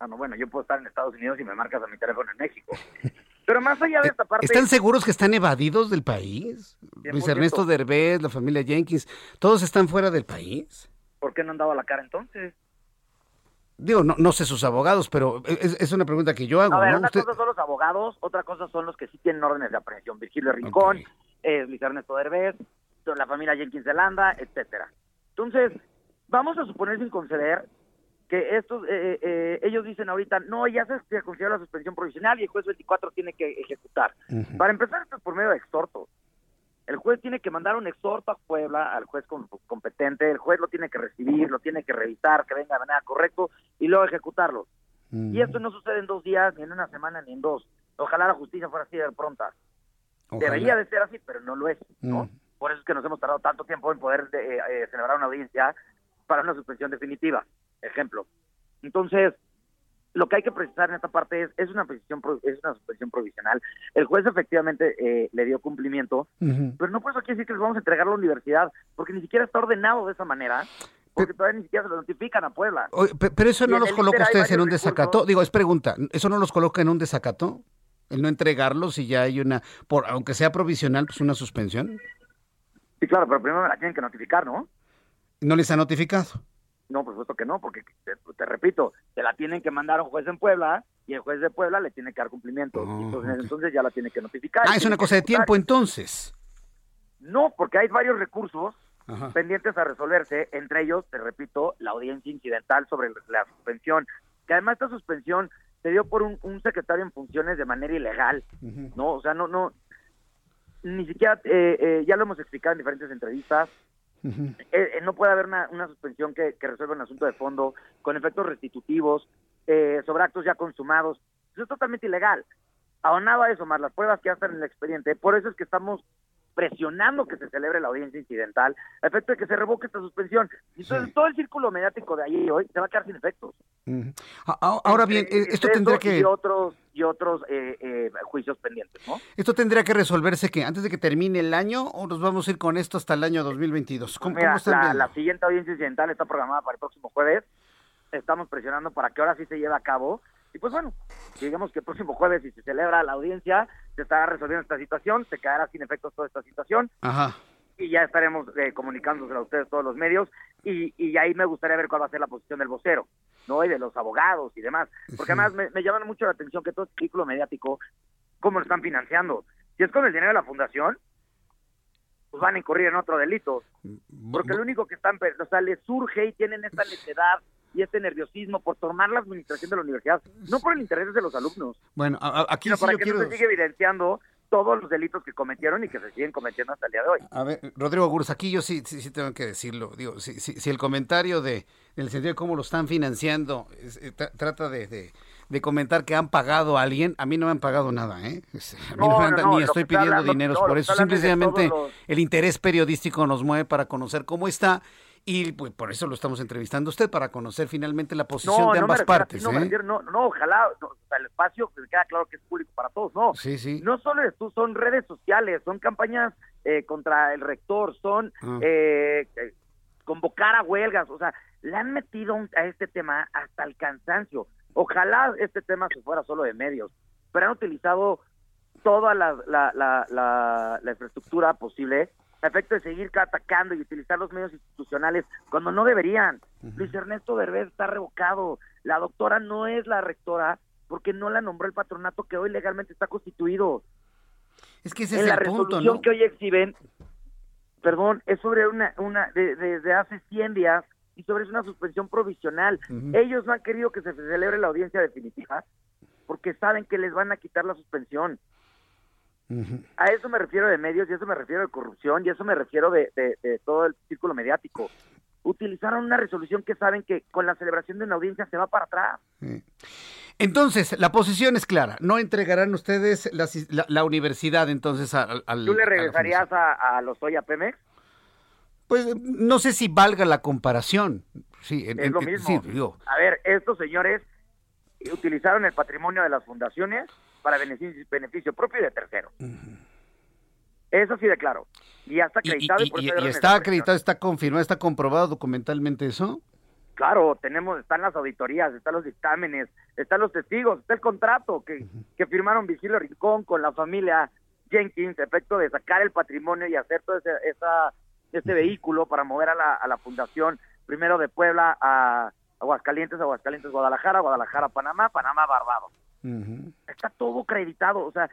Ah, no, bueno, yo puedo estar en Estados Unidos y me marcas a mi teléfono en México. Pero más allá de esta parte... ¿Están seguros que están evadidos del país? Luis Ernesto Derbez, la familia Jenkins, ¿todos están fuera del país? ¿Por qué no han dado la cara entonces? Digo, no, no sé sus abogados, pero es, una pregunta que yo hago. A ver, una cosa son los abogados, otra cosa son los que sí tienen órdenes de aprehensión. Virgilio Rincón, eh, Luis Ernesto Derbez, la familia Jenkins de Landa, etcétera. Entonces, vamos a suponer sin conceder que estos, eh, eh, ellos dicen ahorita, no, ya se, se considera la suspensión provisional y el juez 24 tiene que ejecutar. Para empezar, esto es por medio de exhorto. El juez tiene que mandar un exhorto a Puebla, al juez competente, el juez lo tiene que recibir, lo tiene que revisar, que venga de manera correcta y luego ejecutarlo. Y esto no sucede en dos días, ni en una semana, ni en dos. Ojalá la justicia fuera así de pronta. Debería de ser así, pero no lo es, ¿no? Por eso es que nos hemos tardado tanto tiempo en poder eh, eh, celebrar una audiencia para una suspensión definitiva, ejemplo. Entonces, lo que hay que precisar en esta parte es, es una posición es una suspensión provisional. El juez efectivamente eh, le dio cumplimiento, pero no por eso quiere decir que les vamos a entregar a la universidad, porque ni siquiera está ordenado de esa manera. Porque todavía ni siquiera se lo notifican a Puebla. pero eso no los coloca ustedes en un desacato. Digo, es pregunta, ¿eso no los coloca en un desacato? El no entregarlos y ya hay una, por aunque sea provisional, pues una suspensión. Sí, claro, pero primero me la tienen que notificar, ¿no? ¿No les ha notificado? No, por supuesto que no, porque te, repito, te la tienen que mandar a un juez en Puebla y el juez de Puebla le tiene que dar cumplimiento. Oh, entonces, ya la tiene que notificar. Ah, es una cosa de tiempo entonces. No, porque hay varios recursos pendientes a resolverse, entre ellos, te repito, la audiencia incidental sobre la suspensión, que además esta suspensión se dio por un, secretario en funciones de manera ilegal, ¿no? O sea, no, no, ni siquiera, eh, eh, ya lo hemos explicado en diferentes entrevistas, eh, eh, no puede haber una, suspensión que, resuelva un asunto de fondo con efectos restitutivos eh, sobre actos ya consumados. Eso es totalmente ilegal. Aunado a eso, más las pruebas que están en el expediente, por eso es que estamos presionando que se celebre la audiencia incidental, a efecto de que se revoque esta suspensión. Entonces, todo el círculo mediático de ahí hoy se va a quedar sin efectos. Ahora bien, esto tendría que... Y otros, y otros eh, eh, juicios pendientes, ¿no? Esto tendría que resolverse que antes de que termine el año o nos vamos a ir con esto hasta el año 2022. ¿Cómo, Mira, la, la, siguiente audiencia incidental está programada para el próximo jueves. Estamos presionando para que ahora sí se lleve a cabo y pues bueno, digamos que el próximo jueves, si se celebra la audiencia, se estará resolviendo esta situación, se quedará sin efectos toda esta situación. Ajá. Y ya estaremos eh, comunicándose a ustedes todos los medios. Y, y ahí me gustaría ver cuál va a ser la posición del vocero, ¿no? Y de los abogados y demás. Porque además me, me llama mucho la atención que todo este ciclo mediático, ¿cómo lo están financiando? Si es con el dinero de la fundación, pues van a incurrir en otro delito. Porque lo único que están, o sea, les surge y tienen esta necesidad y este nerviosismo por tomar la administración de la universidad, no por el interés de los alumnos. Bueno, aquí sino sí para que no se sigue evidenciando todos los delitos que cometieron y que se siguen cometiendo hasta el día de hoy. A ver, Rodrigo Gurus, aquí yo sí, sí, tengo que decirlo. Digo, si, si, el comentario de, en el sentido de cómo lo están financiando, eh, trata de, de, comentar que han pagado a alguien, a mí no me han pagado nada, ¿eh? A mí no, ni estoy pidiendo dineros por eso. Simplemente el interés periodístico nos mueve para conocer cómo está y pues por eso lo estamos entrevistando a usted, para conocer finalmente la posición de ambas partes. no, ¿eh? no, no, ojalá el espacio pues, queda claro que es público para todos, no. Sí, sí. No solo esto, son redes sociales, son campañas eh, contra el rector, son ah. eh, eh, convocar a huelgas, o sea, le han metido a este tema hasta el cansancio. Ojalá este tema se fuera solo de medios, pero han utilizado toda la, la, la, la infraestructura posible a efecto de seguir atacando y utilizar los medios institucionales cuando no deberían. Luis Ernesto Derbez está revocado. La doctora no es la rectora porque no la nombró el patronato que hoy legalmente está constituido. Es que ese en es la el resolución que hoy exhiben, perdón, es sobre una, una desde hace 100 días y sobre una suspensión provisional. Ellos no han querido que se celebre la audiencia definitiva porque saben que les van a quitar la suspensión. A eso me refiero de medios y eso me refiero de corrupción y eso me refiero de, todo el círculo mediático. Utilizaron una resolución que saben que con la celebración de una audiencia se va para atrás. Entonces, la posición es clara. No entregarán ustedes la, universidad entonces al... ¿Tú le regresarías a, los Oya Pemex? Pues no sé si valga la comparación. Sí, es lo mismo. a ver, estos señores utilizaron el patrimonio de las fundaciones para beneficio, beneficio propio y de tercero. Eso sí de claro. Y ya está acreditado. Y, está acreditado, está confirmado, está comprobado documentalmente eso. Claro, tenemos, están las auditorías, están los dictámenes, están los testigos, está el contrato que, que firmaron Vigilio Rincón con la familia Jenkins, efecto de sacar el patrimonio y hacer todo ese, esa, ese vehículo para mover a la, a la fundación, primero de Puebla a Aguascalientes, Aguascalientes, Guadalajara, Guadalajara, Panamá, Panamá, Barbados. Está todo acreditado, o sea,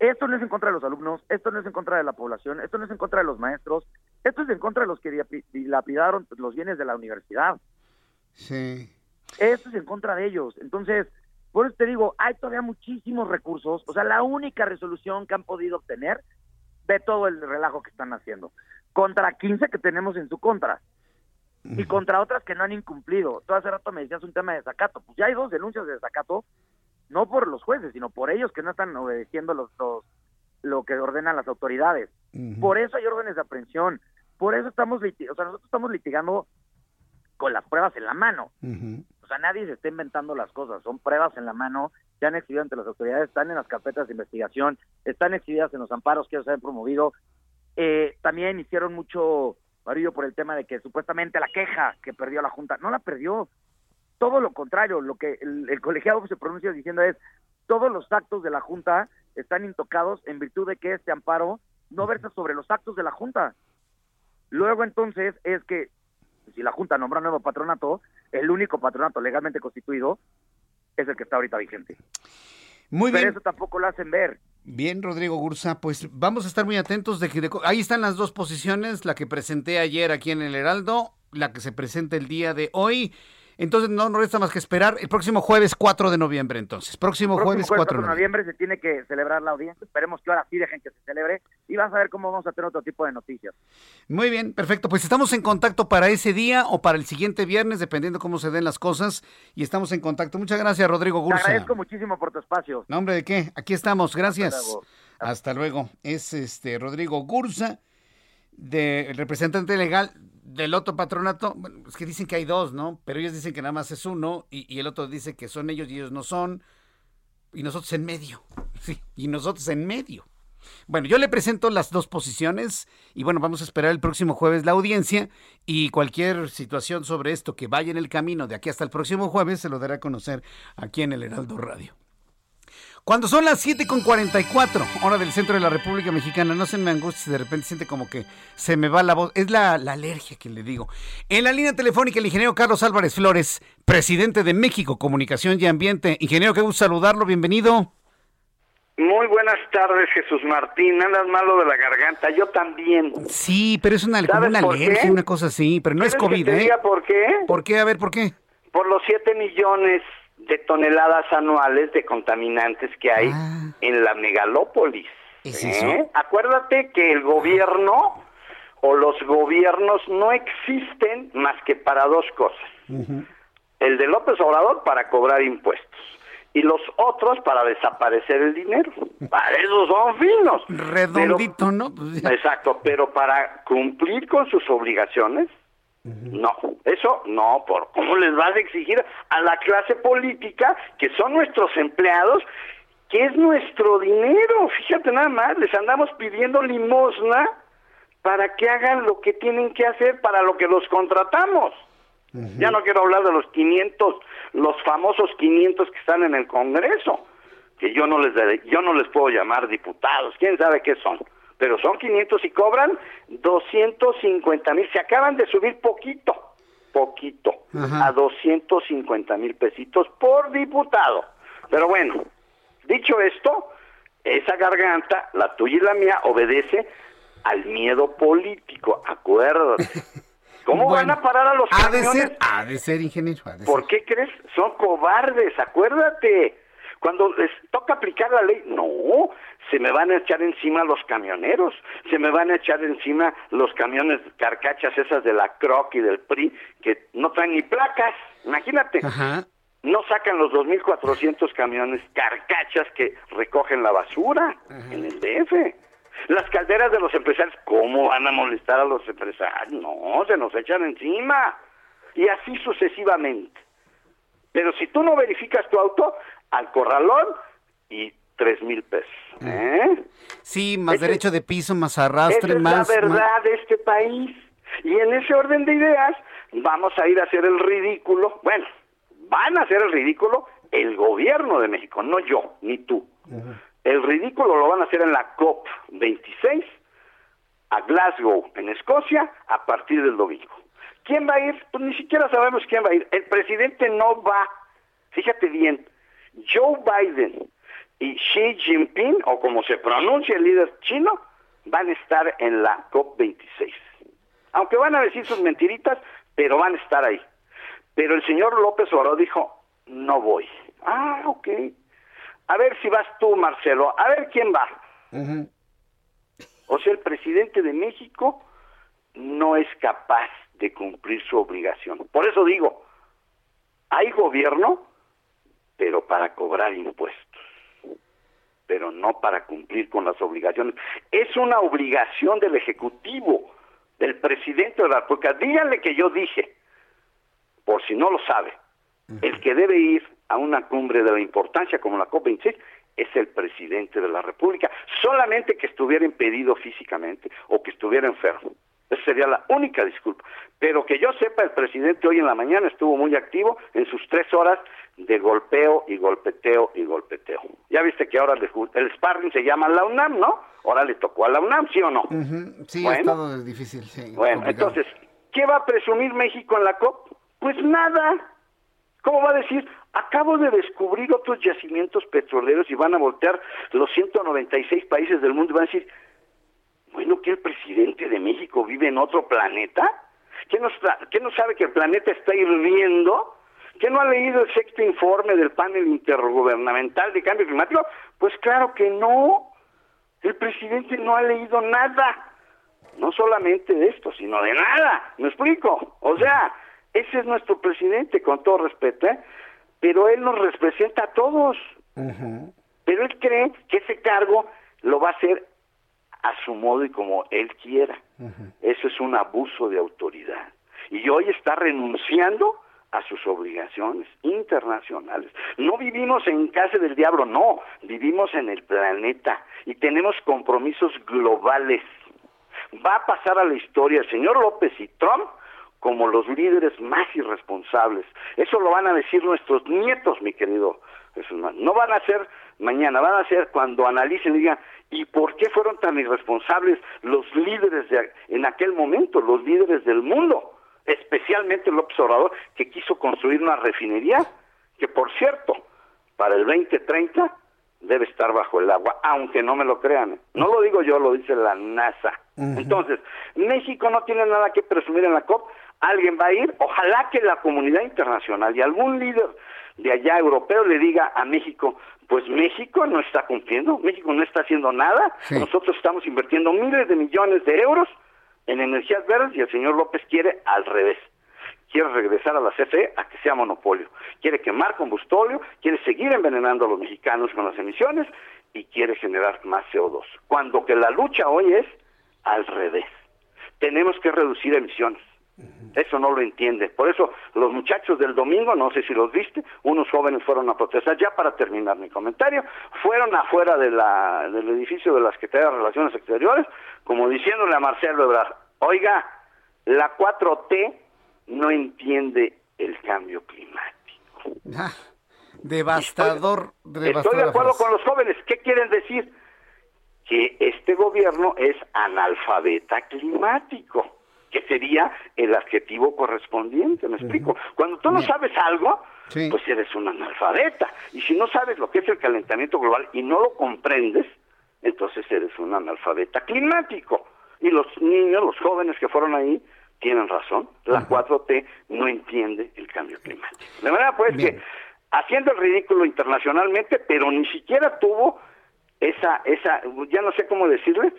esto no es en contra de los alumnos, esto no es en contra de la población, esto no es en contra de los maestros, esto es en contra de los que dilapidaron los bienes de la universidad. Sí. Esto es en contra de ellos. Entonces, por eso te digo, hay todavía muchísimos recursos. O sea, la única resolución que han podido obtener de todo el relajo que están haciendo. Contra 15 que tenemos en su contra. Y contra otras que no han incumplido. Todo hace rato me decías un tema de desacato. Pues ya hay dos denuncias de desacato no por los jueces, sino por ellos que no están obedeciendo los, lo que ordenan las autoridades. Por eso hay órdenes de aprehensión. Por eso estamos, o sea, nosotros estamos litigando con las pruebas en la mano. O sea, nadie se está inventando las cosas, son pruebas en la mano, se han exhibido ante las autoridades, están en las carpetas de investigación, están exhibidas en los amparos que ellos han promovido. Eh, también hicieron mucho barullo por el tema de que supuestamente la queja que perdió la Junta, no la perdió, todo lo contrario, lo que el, colegiado se pronuncia diciendo es, todos los actos de la Junta están intocados en virtud de que este amparo no versa sobre los actos de la Junta. Luego entonces es que si la Junta nombra nuevo patronato, el único patronato legalmente constituido es el que está ahorita vigente. Muy bien. Pero eso tampoco lo hacen ver. Bien, Rodrigo Gursa, pues vamos a estar muy atentos de que ahí están las dos posiciones, la que presenté ayer aquí en el Heraldo, la que se presenta el día de hoy. Entonces no, no resta más que esperar el próximo jueves 4 de noviembre entonces. Próximo, jueves, 4 de noviembre. se tiene que celebrar la audiencia. Esperemos que ahora sí dejen que se celebre y vas a ver cómo vamos a tener otro tipo de noticias. Muy bien, perfecto. Pues estamos en contacto para ese día o para el siguiente viernes, dependiendo cómo se den las cosas. Y estamos en contacto. Muchas gracias, Rodrigo Gursa. Te agradezco muchísimo por tu espacio. No, hombre, ¿de qué? Aquí estamos. Gracias. Hasta luego. Hasta luego. Es este Rodrigo Gursa, de, el representante legal del otro patronato, bueno, es que dicen que hay dos, ¿no? Pero ellos dicen que nada más es uno y, el otro dice que son ellos y ellos no son. Y nosotros en medio. Sí, y nosotros en medio. Bueno, yo le presento las dos posiciones y bueno, vamos a esperar el próximo jueves la audiencia y cualquier situación sobre esto que vaya en el camino de aquí hasta el próximo jueves se lo dará a conocer aquí en el Heraldo Radio. Cuando son las 7.44, hora del centro de la República Mexicana, no se me angustie si de repente siente como que se me va la voz. Es la, alergia que le digo. En la línea telefónica, el ingeniero Carlos Álvarez Flores, presidente de México Comunicación y Ambiente. Ingeniero, qué gusto saludarlo, bienvenido. Muy buenas tardes, Jesús Martín. Andas malo de la garganta, yo también. Sí, pero es una, una alergia, una cosa así, pero no es COVID, ¿eh? ¿Por qué? ¿Por qué? A ver, ¿por qué? Por los 7 millones de toneladas anuales de contaminantes que hay ah. en la megalópolis. ¿eh? Acuérdate que el gobierno o los gobiernos no existen más que para dos cosas. El de López Obrador para cobrar impuestos y los otros para desaparecer el dinero. Para eso son finos. Redondito, ¿no? Pues exacto, pero para cumplir con sus obligaciones no, eso no, por cómo les vas a exigir a la clase política, que son nuestros empleados, que es nuestro dinero. Fíjate nada más, les andamos pidiendo limosna para que hagan lo que tienen que hacer para lo que los contratamos. Ya no quiero hablar de los 500, los famosos 500 que están en el Congreso, que yo no les yo no les puedo llamar diputados, quién sabe qué son pero son 500 y cobran 250 mil. Se acaban de subir poquito, poquito, a 250 mil pesitos por diputado. Pero bueno, dicho esto, esa garganta, la tuya y la mía, obedece al miedo político, acuérdate. ¿Cómo van a parar a los ha De ser, ha de ser, ingeniero. ¿Por qué crees? Son cobardes, acuérdate. Cuando les toca aplicar la ley, no, se me van a echar encima los camioneros, se me van a echar encima los camiones carcachas esas de la CROC y del PRI que no traen ni placas, imagínate. No sacan los 2.400 camiones carcachas que recogen la basura en el DF. Las calderas de los empresarios, ¿cómo van a molestar a los empresarios? No, se nos echan encima. Y así sucesivamente. Pero si tú no verificas tu auto, al corralón y tres mil pesos. ¿eh? Sí, más derecho de piso, más arrastre, esa más... es la verdad de este país. Y en ese orden de ideas, vamos a ir a hacer el ridículo. Bueno, van a hacer el ridículo el gobierno de México, no yo, ni tú. El ridículo lo van a hacer en la COP26 a Glasgow, en Escocia, a partir del domingo. ¿Quién va a ir? Pues ni siquiera sabemos quién va a ir. El presidente no va. Fíjate bien, Joe Biden y Xi Jinping, o como se pronuncia el líder chino, van a estar en la COP26. Aunque van a decir sus mentiritas, pero van a estar ahí. Pero el señor López Obrador dijo, no voy. Ah, ok. A ver si vas tú, Marcelo. A ver quién va. O sea, el presidente de México no es capaz de cumplir su obligación. Por eso digo, hay gobierno, pero para cobrar impuestos, pero no para cumplir con las obligaciones. Es una obligación del Ejecutivo, del presidente de la República. Díganle que yo dije, por si no lo sabe, el que debe ir a una cumbre de la importancia como la COP26 es el presidente de la República, solamente que estuviera impedido físicamente o que estuviera enfermo. Esa sería la única disculpa. Pero que yo sepa, el presidente hoy en la mañana estuvo muy activo en sus tres horas de golpeo y golpeteo y golpeteo. Ya viste que ahora el sparring se llama la UNAM, ¿no? Ahora le tocó a la UNAM, ¿sí o no? Sí, ha estado difícil, sí. Bueno, entonces, ¿qué va a presumir México en la COP? Pues nada. ¿Cómo va a decir? Acabo de descubrir otros yacimientos petroleros y van a voltear los 196 países del mundo y van a decir, bueno, que el presidente de México vive en otro planeta. ¿Qué no, ¿Qué no sabe que el planeta está hirviendo? ¿Qué no ha leído el sexto informe del panel intergubernamental de cambio climático? Pues claro que no. El presidente no ha leído nada. No solamente de esto, sino de nada. ¿Me explico? O sea, ese es nuestro presidente, con todo respeto, ¿eh? pero él nos representa a todos. Pero él cree que ese cargo lo va a hacer a su modo y como él quiera. Eso es un abuso de autoridad. Y hoy está renunciando a sus obligaciones internacionales. No vivimos en casa del diablo, no, vivimos en el planeta y tenemos compromisos globales. Va a pasar a la historia el señor López y Trump como los líderes más irresponsables. Eso lo van a decir nuestros nietos, mi querido Jesús. No van a ser mañana, van a ser cuando analicen y digan, ¿y por qué fueron tan irresponsables los líderes de, en aquel momento, los líderes del mundo? Especialmente López Obrador, que quiso construir una refinería, que por cierto, para el 2030 debe estar bajo el agua, aunque no me lo crean. ¿eh? No lo digo yo, lo dice la NASA. Entonces, México no tiene nada que presumir en la COP, alguien va a ir, ojalá que la comunidad internacional y algún líder de allá europeo le diga a México, pues México no está cumpliendo, México no está haciendo nada, nosotros estamos invirtiendo miles de millones de euros en energías verdes y el señor López quiere al revés. Quiere regresar a la CFE a que sea monopolio. Quiere quemar combustóleo, quiere seguir envenenando a los mexicanos con las emisiones y quiere generar más CO2. Cuando que la lucha hoy es al revés. Tenemos que reducir emisiones. Eso no lo entiende. Por eso los muchachos del domingo, no sé si los viste, unos jóvenes fueron a protestar, ya para terminar mi comentario, fueron afuera de la, del edificio de la Secretaría de Relaciones Exteriores, como diciéndole a Marcelo Ebrard, oiga, la 4T no entiende el cambio climático. Ah, devastador, estoy, Estoy de acuerdo con los jóvenes. ¿Qué quieren decir? Que este gobierno es analfabeta climático que sería el adjetivo correspondiente, ¿me explico? Cuando tú no sabes algo, pues eres un analfabeta. Y si no sabes lo que es el calentamiento global y no lo comprendes, entonces eres un analfabeta climático. Y los niños, los jóvenes que fueron ahí, tienen razón. La 4T no entiende el cambio climático. De manera pues que haciendo el ridículo internacionalmente, pero ni siquiera tuvo esa, esa, ya no sé cómo decirle,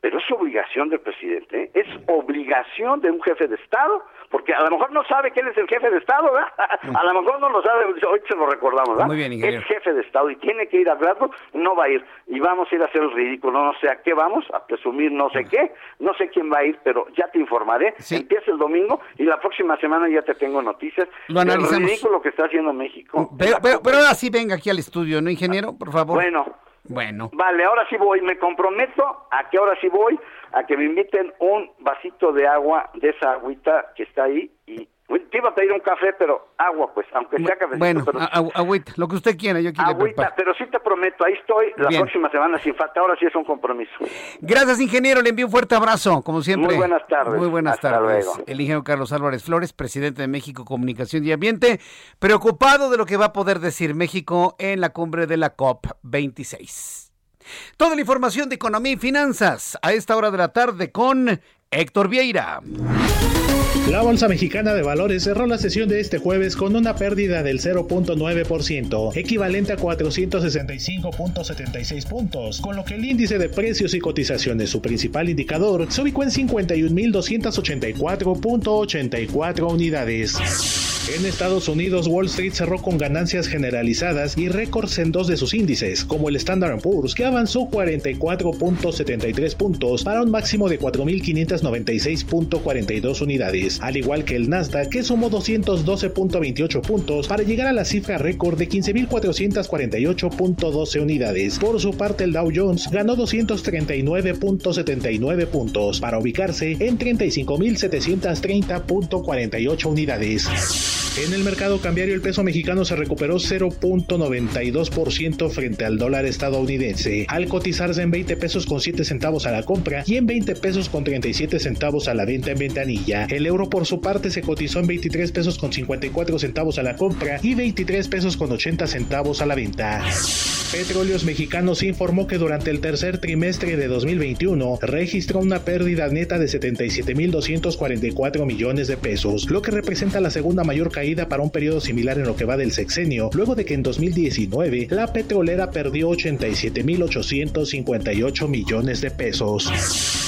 pero es obligación del presidente, ¿eh? es obligación de un jefe de Estado, porque a lo mejor no sabe que él es el jefe de Estado, ¿verdad? A lo mejor no lo sabe, hoy se lo recordamos, ¿verdad? Muy bien, ingeniero. Es jefe de Estado y tiene que ir a hablarlo, no va a ir, y vamos a ir a hacer el ridículo, no sé a qué vamos, a presumir no sé qué, no sé quién va a ir, pero ya te informaré, empieza el domingo y la próxima semana ya te tengo noticias Lo analizamos. ridículo que está haciendo México. Pero, pero, pero ahora sí venga aquí al estudio, ¿no, ingeniero? Por favor. Bueno, Bueno. Vale, ahora sí voy, me comprometo a que ahora sí voy, a que me inviten un vasito de agua de esa agüita que está ahí y te iba a pedir un café, pero agua pues, aunque sea cafecito, Bueno, pero agüita, lo que usted quiera, yo le agüita, pero sí te prometo, ahí estoy la Bien. próxima semana sin falta, ahora sí es un compromiso. Gracias, ingeniero. Le envío un fuerte abrazo, como siempre. Muy buenas tardes. Muy buenas Hasta tardes. luego. El ingeniero Carlos Álvarez Flores, presidente de México Comunicación y Ambiente, preocupado de lo que va a poder decir México en la cumbre de la COP26. Toda la información de economía y finanzas a esta hora de la tarde con Héctor Vieira. La Bolsa Mexicana de Valores cerró la sesión de este jueves con una pérdida del 0.9%, equivalente a 465.76 puntos, con lo que el índice de precios y cotizaciones, su principal indicador, se ubicó en 51.284.84 unidades. En Estados Unidos, Wall Street cerró con ganancias generalizadas y récords en dos de sus índices, como el Standard Poor's, que avanzó 44.73 puntos para un máximo de 4.596.42 unidades, al igual que el Nasdaq, que sumó 212.28 puntos para llegar a la cifra récord de 15.448.12 unidades. Por su parte, el Dow Jones ganó 239.79 puntos para ubicarse en 35.730.48 unidades. En el mercado cambiario el peso mexicano se recuperó 0.92% frente al dólar estadounidense, al cotizarse en 20 pesos con 7 centavos a la compra y en 20 pesos con 37 centavos a la venta en ventanilla. El euro por su parte se cotizó en 23 pesos con 54 centavos a la compra y 23 pesos con 80 centavos a la venta. Petróleos Mexicanos informó que durante el tercer trimestre de 2021 registró una pérdida neta de 77.244 millones de pesos, lo que representa la segunda mayor caída para un periodo similar en lo que va del sexenio, luego de que en 2019 la petrolera perdió 87.858 millones de pesos.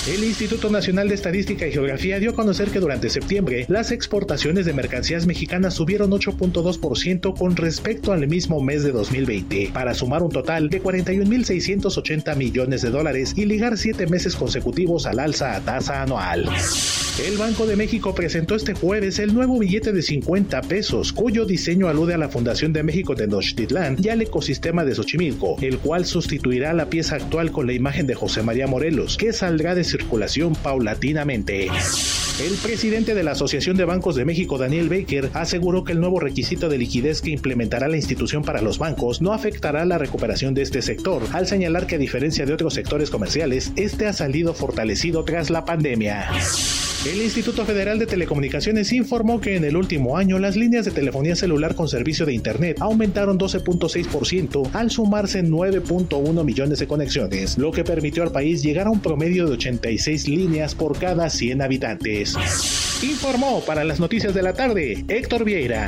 El Instituto Nacional de Estadística y Geografía dio a conocer que durante septiembre las exportaciones de mercancías mexicanas subieron 8.2% con respecto al mismo mes de 2020, para sumar un total de 41.680 millones de dólares y ligar siete meses consecutivos al alza a tasa anual. El Banco de México presentó este jueves el nuevo billete de 50 pesos, cuyo diseño alude a la Fundación de México Tenochtitlán y al ecosistema de Xochimilco, el cual sustituirá la pieza actual con la imagen de José María Morelos, que saldrá de circulación paulatinamente. El presidente de la Asociación de Bancos de México, Daniel Baker, aseguró que el nuevo requisito de liquidez que implementará la institución para los bancos no afectará la recuperación de este sector, al señalar que a diferencia de otros sectores comerciales, este ha salido fortalecido tras la pandemia. El Instituto Federal de Telecomunicaciones informó que en el último año las líneas de telefonía celular con servicio de Internet aumentaron 12.6% al sumarse 9.1 millones de conexiones, lo que permitió al país llegar a un promedio de 86 líneas por cada 100 habitantes. Informó para las noticias de la tarde Héctor Vieira.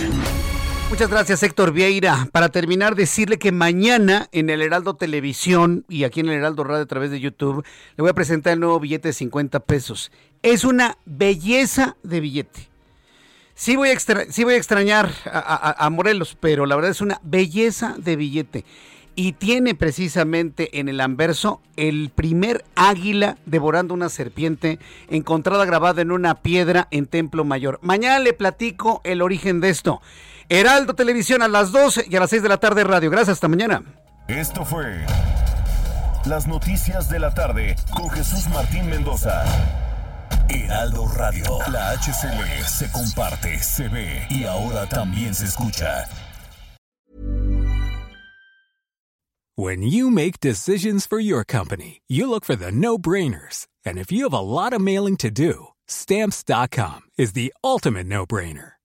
Muchas gracias, Héctor Vieira. Para terminar, decirle que mañana en el Heraldo Televisión y aquí en el Heraldo Radio a través de YouTube le voy a presentar el nuevo billete de 50 pesos. Es una belleza de billete. Sí voy a, extrañar a Morelos, pero la verdad es una belleza de billete. Y tiene precisamente en el anverso el primer águila devorando una serpiente encontrada grabada en una piedra en Templo Mayor. Mañana le platico el origen de esto. Heraldo Televisión a las 12 y a las 6 de la tarde radio. Gracias, hasta mañana. Esto fue Las Noticias de la Tarde con Jesús Martín Mendoza. Heraldo Radio. La HCL se comparte, se ve y ahora también se escucha. When you make decisions for your company, you look for the no brainers. And if you have a lot of mailing to do, stamps.com is the ultimate no brainer.